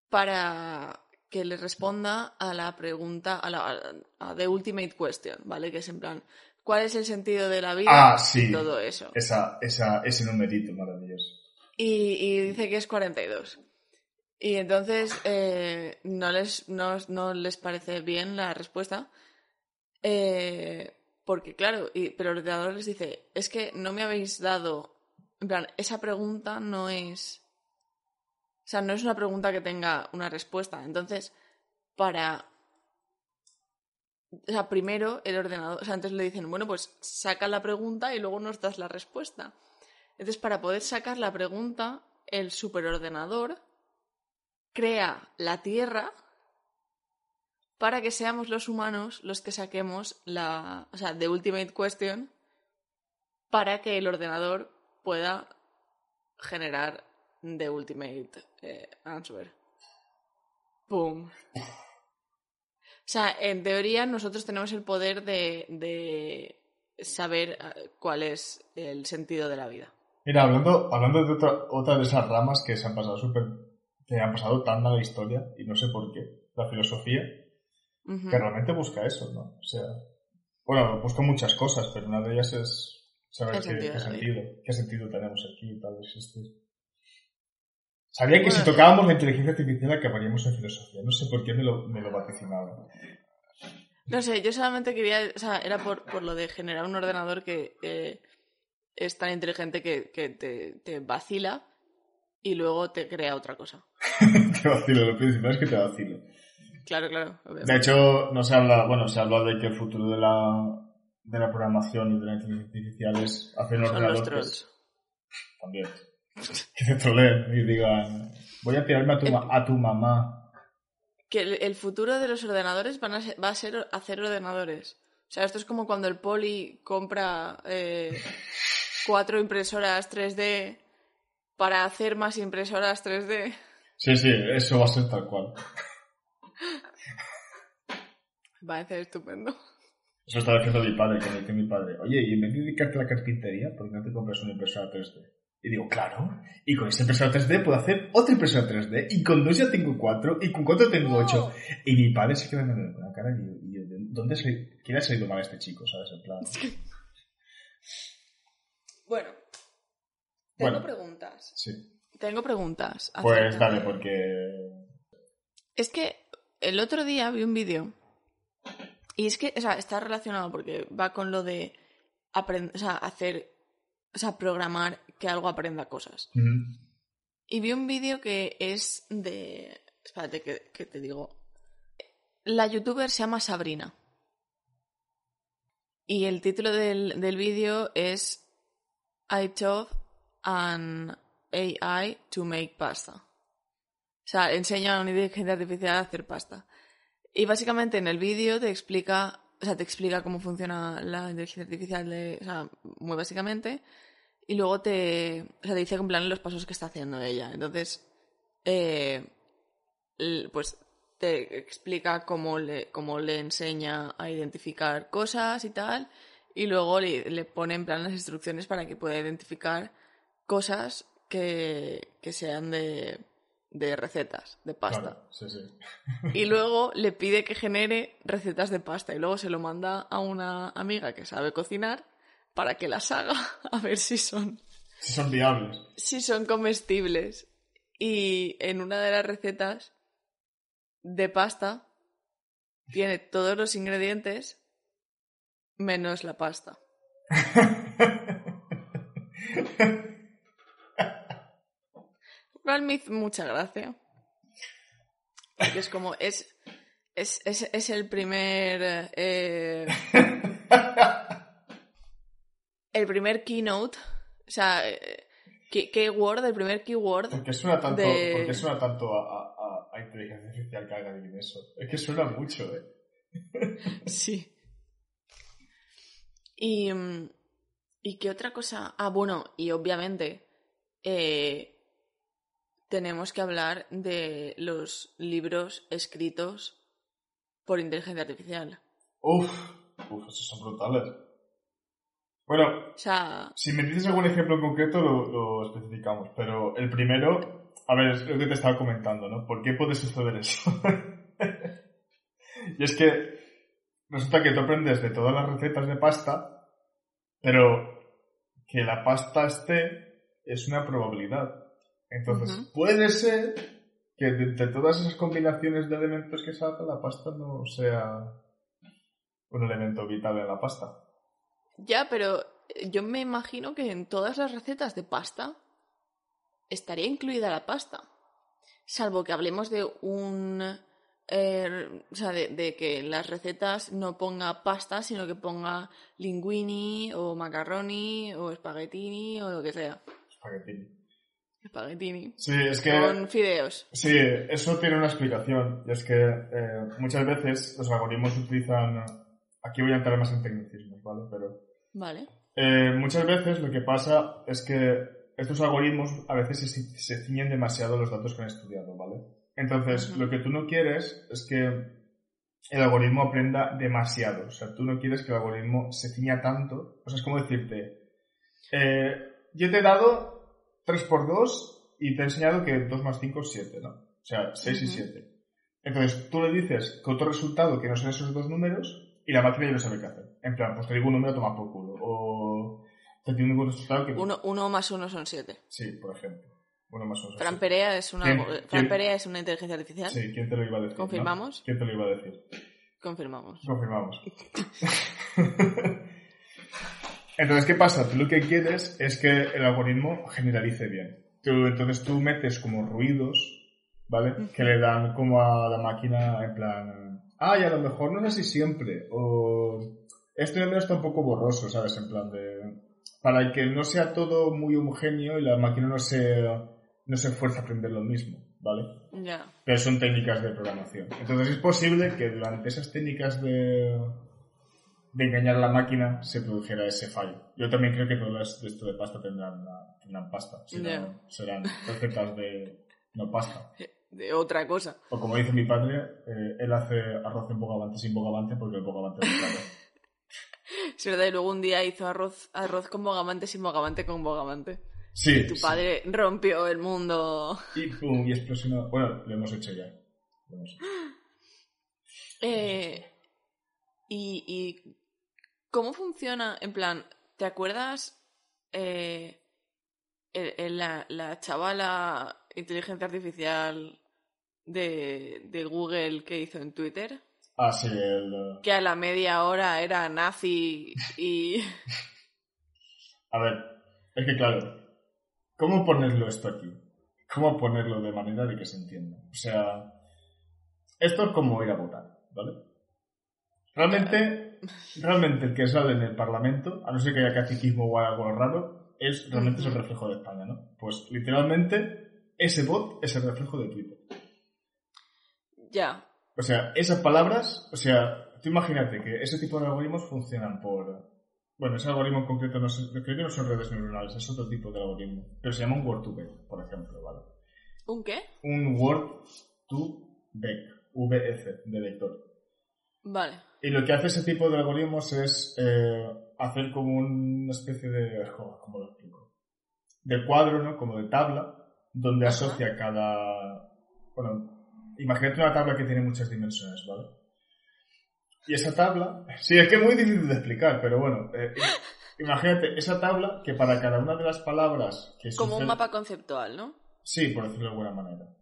Speaker 1: para que le responda a la pregunta, a la a- The Ultimate Question, ¿vale? Que es en plan, ¿cuál es el sentido de la vida?
Speaker 2: Ah, sí.
Speaker 1: Y todo eso.
Speaker 2: esa, esa, ese numerito maravilloso.
Speaker 1: Y, y dice que es 42. Y entonces eh, no, les, no, no les parece bien la respuesta. Eh, porque, claro, y, pero el ordenador les dice, es que no me habéis dado. En plan, esa pregunta no es. O sea, no es una pregunta que tenga una respuesta. Entonces, para. O sea, primero el ordenador. O sea, antes le dicen, bueno, pues saca la pregunta y luego nos das la respuesta. Entonces, para poder sacar la pregunta, el superordenador crea la Tierra para que seamos los humanos los que saquemos la, o sea, the ultimate question para que el ordenador pueda generar the ultimate eh, answer. ¡Pum! O sea, en teoría nosotros tenemos el poder de, de saber eh, cuál es el sentido de la vida.
Speaker 2: Mira, hablando, hablando de otra, otra de esas ramas que se han pasado súper. que han pasado tan a la historia, y no sé por qué, la filosofía, Que realmente busca eso, ¿no? O sea. Bueno, busca muchas cosas, pero una de ellas es saber qué,
Speaker 1: sentido
Speaker 2: qué sentido, qué sentido tenemos aquí y tal, existir. Sabía que si tocábamos la inteligencia artificial acabaríamos en filosofía. No sé por qué me lo, me lo vaticinaba.
Speaker 1: No sé, yo solamente quería, o sea, era por, por lo de generar un ordenador que eh, es tan inteligente que, que te, te vacila y luego te crea otra cosa. *laughs*
Speaker 2: te vacilo, lo principal es que te vacilo.
Speaker 1: Claro, claro.
Speaker 2: De hecho, no se habla, bueno, se habla de que el futuro de la, de la programación y de la inteligencia artificial es hacer
Speaker 1: los
Speaker 2: que
Speaker 1: trolls.
Speaker 2: es- también. Que te troleen y digan, voy a tirarme a tu, a tu mamá.
Speaker 1: Que el, el futuro de los ordenadores van a ser, va a ser hacer ordenadores. O sea, esto es como cuando el poli compra eh, cuatro impresoras 3D para hacer más impresoras 3D.
Speaker 2: Sí, sí, eso va a ser tal cual.
Speaker 1: Va a ser estupendo.
Speaker 2: Eso estaba diciendo mi padre, que me dice mi padre, oye, y en vez de dedicarte a la carpintería, ¿por qué no te compras una impresora 3D? Y digo, claro, y con esta impresora 3D puedo hacer otra impresora 3D, y con dos ya tengo cuatro, y con cuatro tengo ocho. Y mi padre se queda mirando con la cara y yo, y yo, ¿de ¿dónde se, quién ha salido mal este chico, sabes? En plan,
Speaker 1: Bueno, tengo
Speaker 2: Bueno.
Speaker 1: preguntas.
Speaker 2: sí.
Speaker 1: Tengo preguntas.
Speaker 2: Pues dale, porque...
Speaker 1: Es que el otro día vi un vídeo y es que, o sea, está relacionado porque va con lo de aprender, o sea, hacer, o sea, programar que algo aprenda cosas. Y vi un vídeo que es de, espérate que, que te digo, la youtuber se llama Sabrina y el título del, del vídeo es I taught an AI to make pasta. O sea, enseña a una inteligencia artificial a hacer pasta. Y básicamente en el vídeo te explica, o sea, te explica cómo funciona la inteligencia artificial, de, o sea, muy básicamente, y luego te, o sea, te dice en plan los pasos que está haciendo ella. Entonces, eh, pues te explica cómo le, cómo le enseña a identificar cosas y tal, y luego le, le pone en plan las instrucciones para que pueda identificar cosas que, que sean de, de recetas, de pasta.
Speaker 2: Claro, sí, sí. *laughs*
Speaker 1: Y luego le pide que genere recetas de pasta y luego se lo manda a una amiga que sabe cocinar para que las haga *laughs* a ver si son,
Speaker 2: Sí son viables.
Speaker 1: si son comestibles. Y en una de las recetas de pasta tiene todos los ingredientes menos la pasta. *laughs* Cual me hizo mucha gracia. Porque es como, es, es, es, es el primer... eh, el primer keynote. O sea, eh, key- keyword, el primer keyword.
Speaker 2: ¿Por qué suena tanto,
Speaker 1: De-
Speaker 2: por qué suena tanto a, a- a- a inteligencia artificial que haga bien eso? Es que suena mucho, ¿eh?
Speaker 1: Sí. Y, mm, ¿Y qué otra cosa? Ah, bueno, y obviamente eh, tenemos que hablar de los libros escritos por inteligencia artificial.
Speaker 2: Uf, uf, esos son brutales. Bueno,
Speaker 1: O sea,
Speaker 2: si me dices algún ejemplo en concreto lo, lo especificamos, pero el primero, a ver, es lo que te estaba comentando, ¿no? ¿Por qué puede suceder eso? *laughs* y es que resulta que tú aprendes de todas las recetas de pasta, pero que la pasta esté es una probabilidad. Entonces, puede ser que de, todas esas combinaciones de elementos que salga, la pasta no sea un elemento vital en la pasta.
Speaker 1: ya, pero yo me imagino que en todas las recetas de pasta estaría incluida la pasta. Salvo que hablemos de un... eh, o sea, de, de que las recetas no ponga pasta, sino que ponga linguini o macaroni o espaguetini o lo que sea.
Speaker 2: Espaguetini.
Speaker 1: Espaguetini.
Speaker 2: Sí, es que...
Speaker 1: Con fideos.
Speaker 2: Sí, eso tiene una explicación. Y es que eh, muchas veces los algoritmos utilizan... Aquí voy a entrar más en tecnicismos, ¿vale? Pero
Speaker 1: Vale.
Speaker 2: eh, muchas veces lo que pasa es que estos algoritmos a veces se, se ciñen demasiado los datos que han estudiado, ¿vale? Entonces, lo que tú no quieres es que el algoritmo aprenda demasiado. O sea, tú no quieres que el algoritmo se ciña tanto. O sea, es como decirte, eh, yo te he dado 3 por 2 y te he enseñado que 2 más 5 es 7, ¿no? O sea, 6 y
Speaker 1: Ujú.
Speaker 2: 7. Entonces, tú le dices que otro resultado que no son esos dos números y la máquina ya no sabe qué hacer. En plan, pues te digo un número, toma por culo. O te digo un resultado que...
Speaker 1: Uno, uno más uno son siete.
Speaker 2: Sí, por ejemplo. Uno más uno.
Speaker 1: Fran Perea es una,
Speaker 2: ¿Quién-
Speaker 1: Fran Perea es una inteligencia artificial.
Speaker 2: Sí, ¿quién te lo iba a decir? no?
Speaker 1: ¿Confirmamos?
Speaker 2: ¿Quién te lo iba a decir?
Speaker 1: Confirmamos.
Speaker 2: Confirmamos. *laughs* entonces, ¿qué pasa? Tú lo que quieres es que el algoritmo generalice bien. Tú, entonces tú metes como ruidos, ¿vale? Que le dan como a la máquina en plan, ah, y a lo mejor no es así siempre, o este número está un poco borroso, ¿sabes? En plan de... Para que no sea todo muy homogéneo y la máquina no se, no se esfuerza a aprender lo mismo, ¿vale?
Speaker 1: Ya.
Speaker 2: pero son técnicas de programación. Entonces es posible que durante esas técnicas de, de engañar a la máquina se produjera ese fallo. Yo también creo que todas de esto de pasta tendrán, tendrán pasta, si no serán recetas de no pasta.
Speaker 1: De otra cosa.
Speaker 2: O como dice mi padre, eh, él hace arroz en bogavante sin bogavante porque el bogavante es claro. *laughs*
Speaker 1: Es verdad, y luego un día hizo arroz, arroz con bogavante sin bogavante con bogavante.
Speaker 2: Sí,
Speaker 1: Tu
Speaker 2: sí.
Speaker 1: padre rompió el mundo.
Speaker 2: Y pum, y explosionó. Bueno, lo hemos hecho ya. Lo hemos hecho. *gasps*
Speaker 1: Eh, y, y cómo funciona, en plan, ¿te acuerdas eh, el- el- la, la chavala inteligencia artificial de, de Google que hizo en Twitter?
Speaker 2: Ah, sí, el... eh,
Speaker 1: Que a la media hora era nazi y... *laughs*
Speaker 2: A ver, es que claro, ¿cómo ponerlo esto aquí? ¿Cómo ponerlo de manera de que se entienda? O sea, esto es como ir a votar, ¿vale? Realmente, realmente el que sale en el Parlamento, a no ser que haya caciquismo o algo raro, es realmente es el reflejo de España, ¿no? Pues literalmente ese bot es el reflejo de Twitter.
Speaker 1: ya,
Speaker 2: O sea, esas palabras, o sea, tú imagínate que ese tipo de algoritmos funcionan por... Bueno, ese algoritmo en concreto no, sé- creo que no son redes neuronales, es otro tipo de algoritmo. Pero se llama un word to vec, por ejemplo, ¿vale?
Speaker 1: ¿un qué?
Speaker 2: Un word to vec, VF, de vector.
Speaker 1: Vale,
Speaker 2: Y lo que hace ese tipo de algoritmos es eh, hacer como una especie de... ¿Cómo lo explico? De cuadro, ¿no? Como de tabla, donde asocia cada... Bueno, imagínate una tabla que tiene muchas dimensiones, ¿vale? Y esa tabla... Sí, es que es muy difícil de explicar, pero bueno. eh, imagínate esa tabla que para cada una de las palabras que
Speaker 1: como un mapa conceptual, ¿no?
Speaker 2: Sí, por decirlo de alguna manera.
Speaker 1: Vale.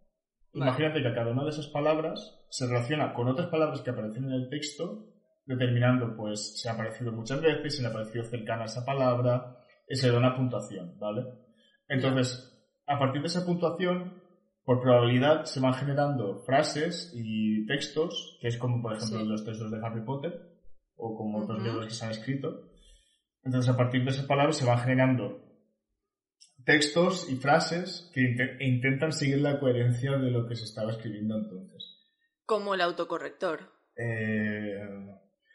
Speaker 2: Imagínate que cada una de esas palabras se relaciona con otras palabras que aparecen en el texto, determinando, pues, si ha aparecido muchas veces, si le ha aparecido cercana a esa palabra, y se da una puntuación, ¿vale? Entonces, a partir de esa puntuación, por probabilidad se van generando frases y textos, que es como, por ejemplo,
Speaker 1: Sí.
Speaker 2: los textos de Harry Potter, o como otros libros que se han escrito. Entonces, a partir de esas palabras se van generando textos y frases que inte- intentan seguir la coherencia de lo que se estaba escribiendo entonces.
Speaker 1: Como el autocorrector.
Speaker 2: Eh,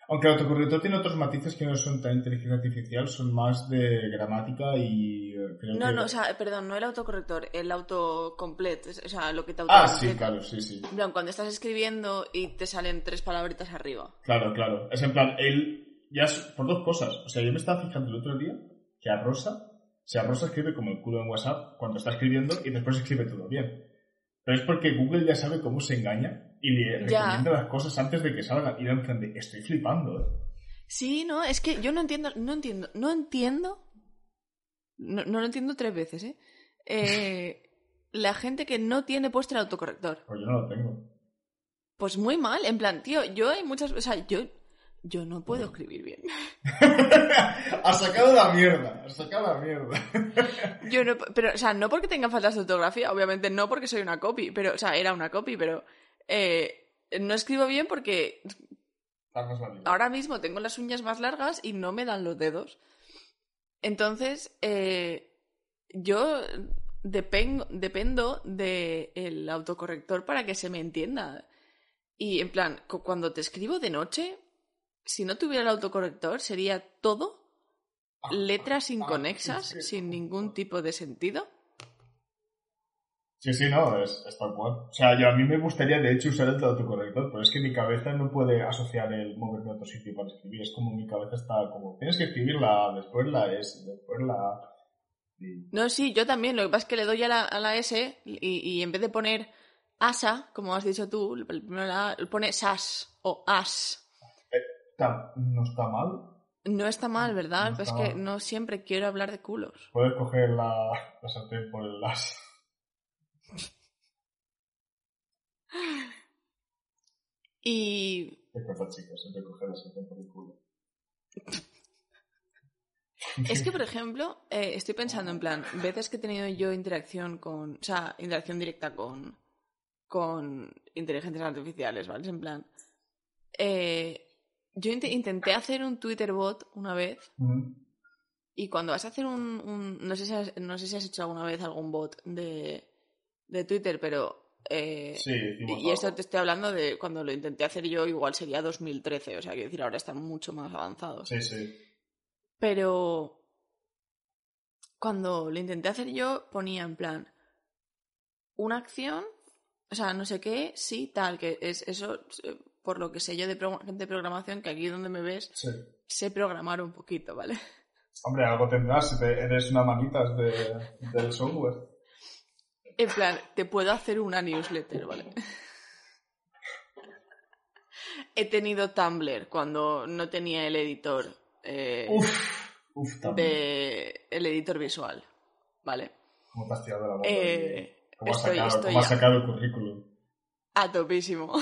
Speaker 2: aunque el autocorrector tiene otros matices que no son tan inteligencia artificial, son más de gramática y eh, creo
Speaker 1: No,
Speaker 2: que...
Speaker 1: no, o sea, perdón, no el autocorrector, el autocomplete, o sea, lo que te
Speaker 2: Ah, sí, claro, sí, sí.
Speaker 1: En plan, cuando estás escribiendo y te salen tres palabritas arriba.
Speaker 2: Claro, claro. Es en plan, él ya es por dos cosas. O sea, yo me estaba fijando el otro día que a Rosa, o sea, Rosa escribe como el culo en WhatsApp cuando está escribiendo y después escribe todo bien. Pero es porque Google ya sabe cómo se engaña y le
Speaker 1: Ya.
Speaker 2: recomienda las cosas antes de que salgan. Y en plan de, estoy flipando, ¿eh?
Speaker 1: Sí, no, es que yo no entiendo, no entiendo, no entiendo, no, no lo entiendo tres veces, ¿eh? Eh, La gente que no tiene puesto el autocorrector.
Speaker 2: Pues yo no lo tengo.
Speaker 1: Pues muy mal, en plan, tío, yo hay muchas, o sea, yo, yo no puedo escribir bien. *laughs*
Speaker 2: has sacado la mierda, has sacado la mierda. *laughs*
Speaker 1: Yo no, pero, o sea, no porque tenga faltas de ortografía, obviamente no porque soy una copy, pero, o sea, era una copy, pero eh, no escribo bien porque
Speaker 2: Vamos a ver.
Speaker 1: ahora mismo tengo las uñas más largas y no me dan los dedos. Entonces, eh, yo depen- dependo del autocorrector para que se me entienda. Y en plan, cu- cuando te escribo de noche, si no tuviera el autocorrector, sería todo letras inconexas, sin ningún tipo de sentido.
Speaker 2: Sí, sí, no, es, es tal cual. O sea, yo a mí me gustaría de hecho usar el autocorrector, pero es que mi cabeza no puede asociar el moverme a otro sitio para escribir. Es como mi cabeza está como, tienes que escribir la A, después la S, después la A. Y-
Speaker 1: No, sí, yo también. Lo que pasa es que le doy a la, a la S y, y en vez de poner asa, como has dicho tú, el primero la A, pone sas o as.
Speaker 2: Está- no está mal.
Speaker 1: No está mal, ¿verdad?
Speaker 2: No
Speaker 1: es que
Speaker 2: mal.
Speaker 1: no siempre quiero hablar de culos.
Speaker 2: Puedes coger la, la sartén por el as.
Speaker 1: Y
Speaker 2: Es cosa, chicos, siempre coger la sartén por el culo.
Speaker 1: es que, por ejemplo, eh, estoy pensando en plan, veces que he tenido yo interacción con, o sea, interacción directa con, con inteligencias artificiales, ¿vale? En plan, eh, yo int- intenté hacer un Twitter bot una vez. Y cuando vas a hacer un... un- no, sé si has, no sé si has hecho alguna vez algún bot de, de Twitter, pero eh,
Speaker 2: Sí,
Speaker 1: y
Speaker 2: algo.
Speaker 1: te estoy hablando de cuando lo intenté hacer yo, igual sería 2013, o sea, quiero decir, ahora están mucho más avanzados.
Speaker 2: Sí, sí.
Speaker 1: Pero cuando lo intenté hacer yo, ponía en plan una acción, o sea, no sé qué, sí, tal, que es eso, eh, por lo que sé yo de, pro- de programación, que aquí donde me ves,
Speaker 2: sí.
Speaker 1: sé programar un poquito, ¿vale?
Speaker 2: Hombre, algo tendrás si te- eres una manitas de, del software.
Speaker 1: En plan, te puedo hacer una newsletter, ¿vale? *laughs* He tenido Tumblr cuando no tenía el editor. eh,
Speaker 2: Uf, uf,
Speaker 1: de el editor visual, ¿vale?
Speaker 2: ¿Cómo te has tirado la boca?
Speaker 1: Eh,
Speaker 2: ¿Cómo has
Speaker 1: estoy,
Speaker 2: sacado,
Speaker 1: estoy
Speaker 2: cómo has
Speaker 1: ya
Speaker 2: sacado el currículum?
Speaker 1: a topísimo.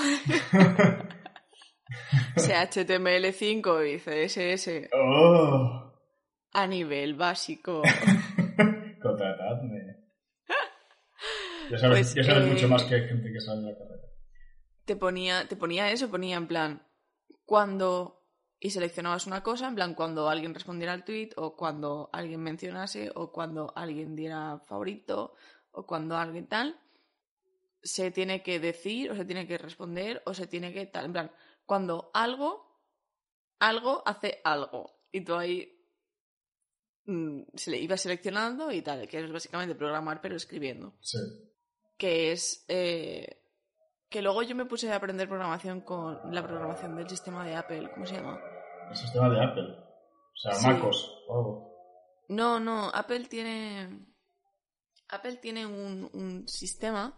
Speaker 1: HTML5 y CSS
Speaker 2: ¡Oh!
Speaker 1: a nivel básico. *laughs*
Speaker 2: Ya sabes,
Speaker 1: Pues,
Speaker 2: ya sabes
Speaker 1: eh,
Speaker 2: mucho más que hay gente que sale en la carrera.
Speaker 1: Te ponía, te ponía eso, ponía en plan cuando y seleccionabas una cosa, en plan cuando alguien respondiera al tweet o cuando alguien mencionase o cuando alguien diera favorito o cuando alguien tal se tiene que decir o se tiene que responder o se tiene que tal, en plan cuando algo algo hace algo y tú ahí mm, se le iba seleccionando y tal, que es básicamente programar pero escribiendo
Speaker 2: Sí.
Speaker 1: Que es eh, que luego yo me puse a aprender programación con la programación del sistema de Apple, ¿cómo se llama?
Speaker 2: El sistema de Apple. O sea,
Speaker 1: Sí.
Speaker 2: MacOS. o algo.
Speaker 1: No, no, Apple tiene Apple tiene un, un sistema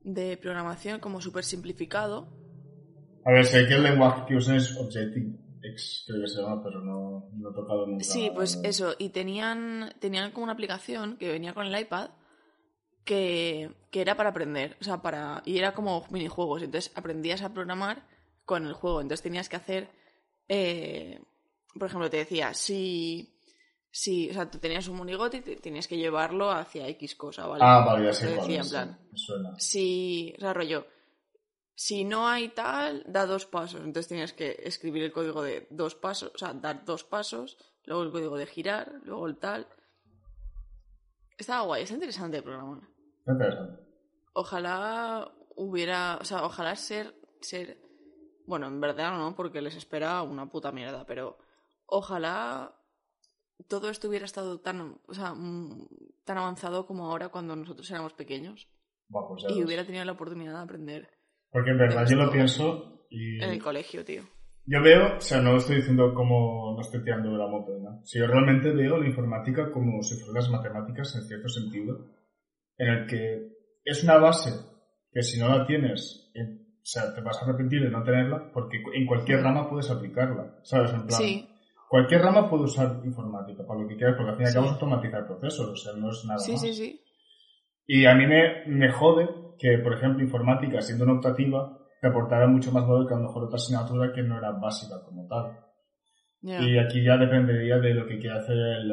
Speaker 1: de programación como súper simplificado.
Speaker 2: A ver, sé que el lenguaje que usan es Objective-X, creo que se llama, pero no, no he tocado nunca.
Speaker 1: Sí, pues eso, y tenían tenían como una aplicación que venía con el iPad que, que era para aprender, o sea, para y era como minijuegos, entonces aprendías a programar con el juego, entonces tenías que hacer eh, por ejemplo, te decía, si si, o sea, tú tenías un monigote y te- tenías que llevarlo hacia X cosa, ¿vale?
Speaker 2: Ah, vale, ya sé
Speaker 1: Te decía, en plan,
Speaker 2: sí, suena.
Speaker 1: si, o sea, rollo, si no hay tal, da dos pasos. Entonces tenías que escribir el código de dos pasos, o sea, dar dos pasos, luego el código de girar, luego el tal. Estaba guay, es interesante el programa.
Speaker 2: Interesante.
Speaker 1: Ojalá hubiera, o sea, ojalá ser, ser, bueno, en verdad no, porque les espera una puta mierda, pero ojalá todo esto hubiera estado tan, o sea, mm, tan avanzado como ahora cuando nosotros éramos pequeños
Speaker 2: pues
Speaker 1: y hubiera tenido la oportunidad de aprender
Speaker 2: Porque en verdad yo lo pienso y...
Speaker 1: en el colegio, tío.
Speaker 2: Yo veo, o sea, no estoy diciendo como no estoy tirando de la moto, ¿no? Si yo realmente veo la informática como si fueran las matemáticas en cierto sentido, en el que es una base que si no la tienes, eh, o sea, te vas a arrepentir de no tenerla, porque en cualquier rama puedes aplicarla, ¿sabes? En plan,
Speaker 1: Sí,
Speaker 2: cualquier rama puede usar informática para lo que quieras, porque al fin y al
Speaker 1: Sí.
Speaker 2: cabo es automatizar procesos, o sea, no es nada
Speaker 1: sí,
Speaker 2: más.
Speaker 1: sí, sí.
Speaker 2: Y a mí me, me jode que, por ejemplo, informática, siendo una optativa, te aportara mucho más valor que a lo mejor otra asignatura que no era básica como tal. Y aquí ya dependería de lo que quiera hacer el,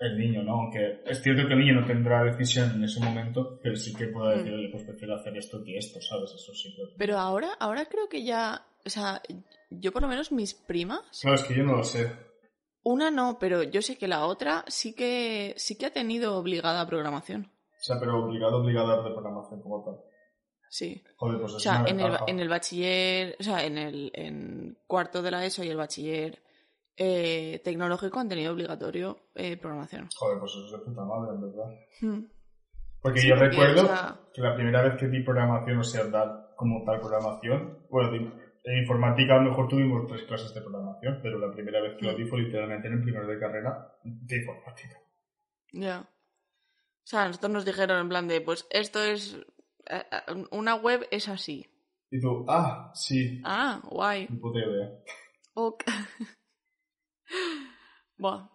Speaker 2: el niño, ¿no? Aunque es cierto que el niño no tendrá decisión en ese momento, pero sí que puede decir,
Speaker 1: Mm.
Speaker 2: oye, pues prefiero hacer esto que esto, ¿sabes? Eso sí que...
Speaker 1: Pero ahora, ahora creo que ya, o sea, yo por lo menos mis primas,
Speaker 2: Claro, es que yo no lo sé.
Speaker 1: una no, pero yo sé que la otra sí que sí que ha tenido obligada programación.
Speaker 2: O sea, pero obligado, obligado de programación como tal.
Speaker 1: Sí.
Speaker 2: Joder, pues
Speaker 1: O
Speaker 2: es
Speaker 1: sea,
Speaker 2: una
Speaker 1: en el, en el bachiller, o sea, en el en cuarto de la ESO y el bachiller eh, tecnológico han tenido obligatorio eh, programación.
Speaker 2: Joder, pues eso es de puta madre, en verdad.
Speaker 1: Hmm.
Speaker 2: Porque
Speaker 1: Sí,
Speaker 2: yo
Speaker 1: porque,
Speaker 2: recuerdo que la primera vez que di programación, o sea, dar como tal programación, bueno, en informática a lo mejor tuvimos tres clases de programación, pero la primera vez que lo di fue literalmente en el primero de carrera de informática.
Speaker 1: Ya. O sea, nosotros nos dijeron en plan de, pues esto es, eh, eh, una web es así.
Speaker 2: Y tú, ah, sí,
Speaker 1: Ah, guay.
Speaker 2: ni puta idea.
Speaker 1: Ok. *laughs* Buah.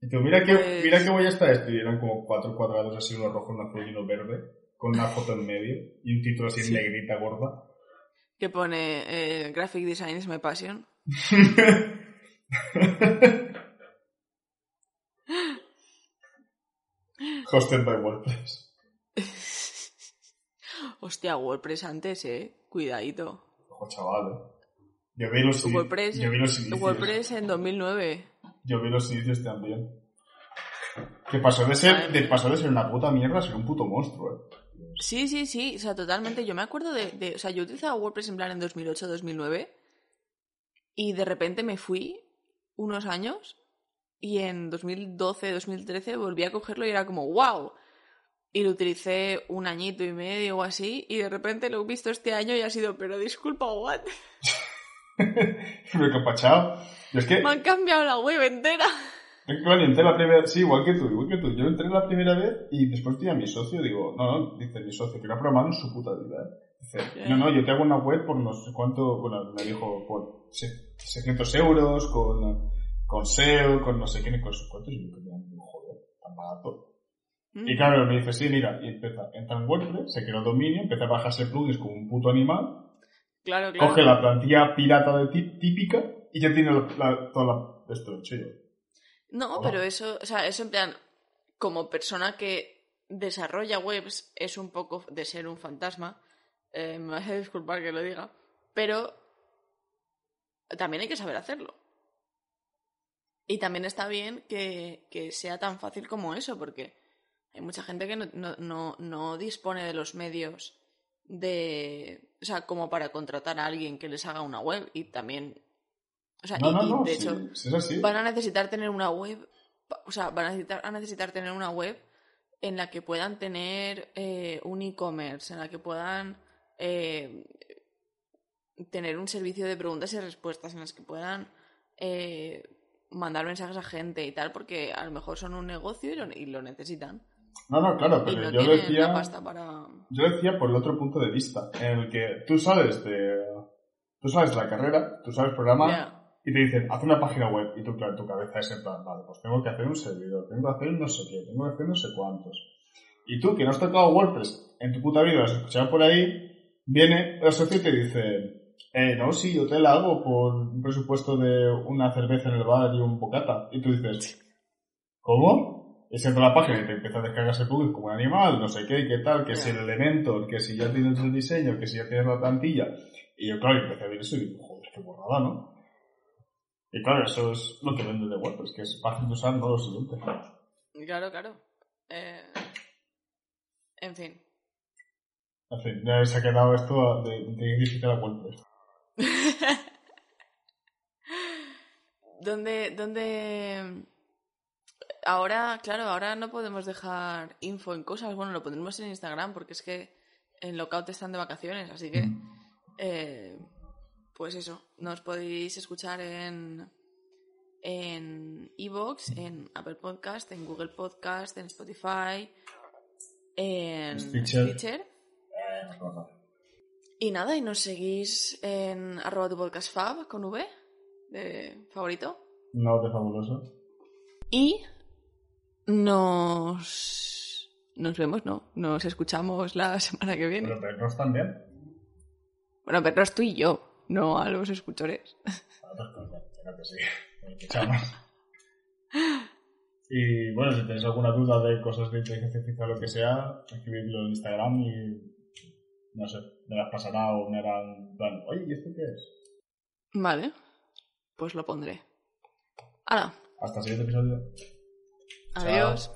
Speaker 2: Y tú, mira que,
Speaker 1: Pues-
Speaker 2: mira que voy a estar esto, y eran como cuatro cuadrados así, uno rojo, uno azul y uno verde, con una foto en medio, y un título así en
Speaker 1: Sí.
Speaker 2: negrita gorda.
Speaker 1: Que pone eh, Graphic Design is my passion. *laughs*
Speaker 2: Hosted by WordPress. *laughs*
Speaker 1: Hostia, WordPress antes, eh. Cuidadito.
Speaker 2: Ojo, chaval, eh. Yo vi los,
Speaker 1: WordPress,
Speaker 2: yo vi los inicios.
Speaker 1: WordPress en 2009.
Speaker 2: Yo vi los inicios también. Que pasó de ser, de, pasó de ser una puta mierda a ser un puto monstruo, eh.
Speaker 1: Sí, sí, sí, o sea, totalmente. Yo me acuerdo de, de- o sea, yo utilizaba WordPress en plan en 2008, 2009 y de repente me fui unos años y en 2012, 2013 volví a cogerlo y era como, wow. Y lo utilicé un añito y medio o así y de repente lo he visto este año y ha sido, pero disculpa, what? *laughs* *laughs*
Speaker 2: Pachao. Yo es que,
Speaker 1: Me han cambiado la web entera.
Speaker 2: que bueno, entré la primera, sí, igual que tú, igual que tú. Yo entré la primera vez y después vi a mi socio, digo, no, no, dice mi socio, que no ha programado en su puta vida, ¿eh? Dice, no, no, yo te hago una web por no sé cuánto, bueno, me dijo, por se- 600 euros, con, con SEO, con no sé qué, con sus cuántos, y yo, joder, tan barato. Y claro, me dice, sí, mira, y empieza, entra en WordPress, se creó dominio, empieza a bajarse plugins como un puto animal,
Speaker 1: Claro, claro.
Speaker 2: coge la plantilla pirata de tí- típica y ya tiene la, la- toda la, esto hecho.
Speaker 1: No,
Speaker 2: Hola.
Speaker 1: pero eso, o sea, eso en plan, como persona que desarrolla webs, es un poco de ser un fantasma. Eh, me vas a disculpar que lo diga, pero también hay que saber hacerlo. Y también está bien que, que sea tan fácil como eso, porque hay mucha gente que no, no, no, no dispone de los medios de. O sea, como para contratar a alguien que les haga una web y también. O sea,
Speaker 2: No,
Speaker 1: y-
Speaker 2: no,
Speaker 1: y,
Speaker 2: no,
Speaker 1: de
Speaker 2: sí,
Speaker 1: hecho,
Speaker 2: sí es así.
Speaker 1: van a necesitar tener una web, o sea, van a necesitar, a necesitar tener una web en la que puedan tener eh, un e-commerce, en la que puedan eh, tener un servicio de preguntas y respuestas, en las que puedan eh, mandar mensajes a gente y tal, porque a lo mejor son un negocio y lo, y lo necesitan.
Speaker 2: No, no, claro, pero
Speaker 1: no
Speaker 2: yo decía,
Speaker 1: para...
Speaker 2: yo decía por el otro punto de vista, en el que tú sales de, tú sales de la carrera, tú sabes programar,
Speaker 1: Ya.
Speaker 2: y te dicen, haz una página web, y tú, claro, tu cabeza es en plan, vale, pues tengo que hacer un servidor, tengo que hacer no sé qué, tengo que hacer no sé cuántos. Y tú, que no has tocado WordPress en tu puta vida, lo has escuchado por ahí, viene el socio y te dice, eh, no, sí, yo te la hago por un presupuesto de una cerveza en el bar y un bocata. Y tú dices, ¿cómo? Y se entra a la página y te empieza a descargar ese plugin como un animal, no sé qué, qué tal, que si el Elementor, que si ya tienes el diseño, que si ya tienes la plantilla. Y yo, claro, empecé a ver eso y digo, joder, qué borrada, ¿no? Y claro, eso es lo que vende de WordPress, que es fácil de usar, no lo siguiente.
Speaker 1: Claro, claro. Eh, En fin.
Speaker 2: En fin, ya se ha quedado esto de, de difícil a WordPress.
Speaker 1: ¿Dónde, dónde... Ahora, claro, ahora no podemos dejar info en cosas. Bueno, lo pondremos en Instagram porque es que en Lockout están de vacaciones, así que... eh, pues eso, nos podéis escuchar en en Evox, en Apple Podcast, en Google Podcast, en Spotify, en
Speaker 2: Stitcher.
Speaker 1: Stitcher. Y nada, y nos seguís en arroba tu podcast fab con V de favorito.
Speaker 2: No, de fabuloso.
Speaker 1: Y nos nos vemos, ¿no? Nos escuchamos la *laughs* semana que viene.
Speaker 2: Pero perros también.
Speaker 1: Bueno, pero tú y yo, no a los escuchores.
Speaker 2: A otras cosas, venga que sí. Nos escuchamos. Y bueno, si tenéis alguna duda de cosas de inteligencia artificial o lo que sea, escribidlo en Instagram y no sé, me las pasará o me harán plan, oye, ¿y esto qué es?
Speaker 1: Vale, pues lo pondré. Ahora,
Speaker 2: Hasta el siguiente episodio.
Speaker 1: Adiós.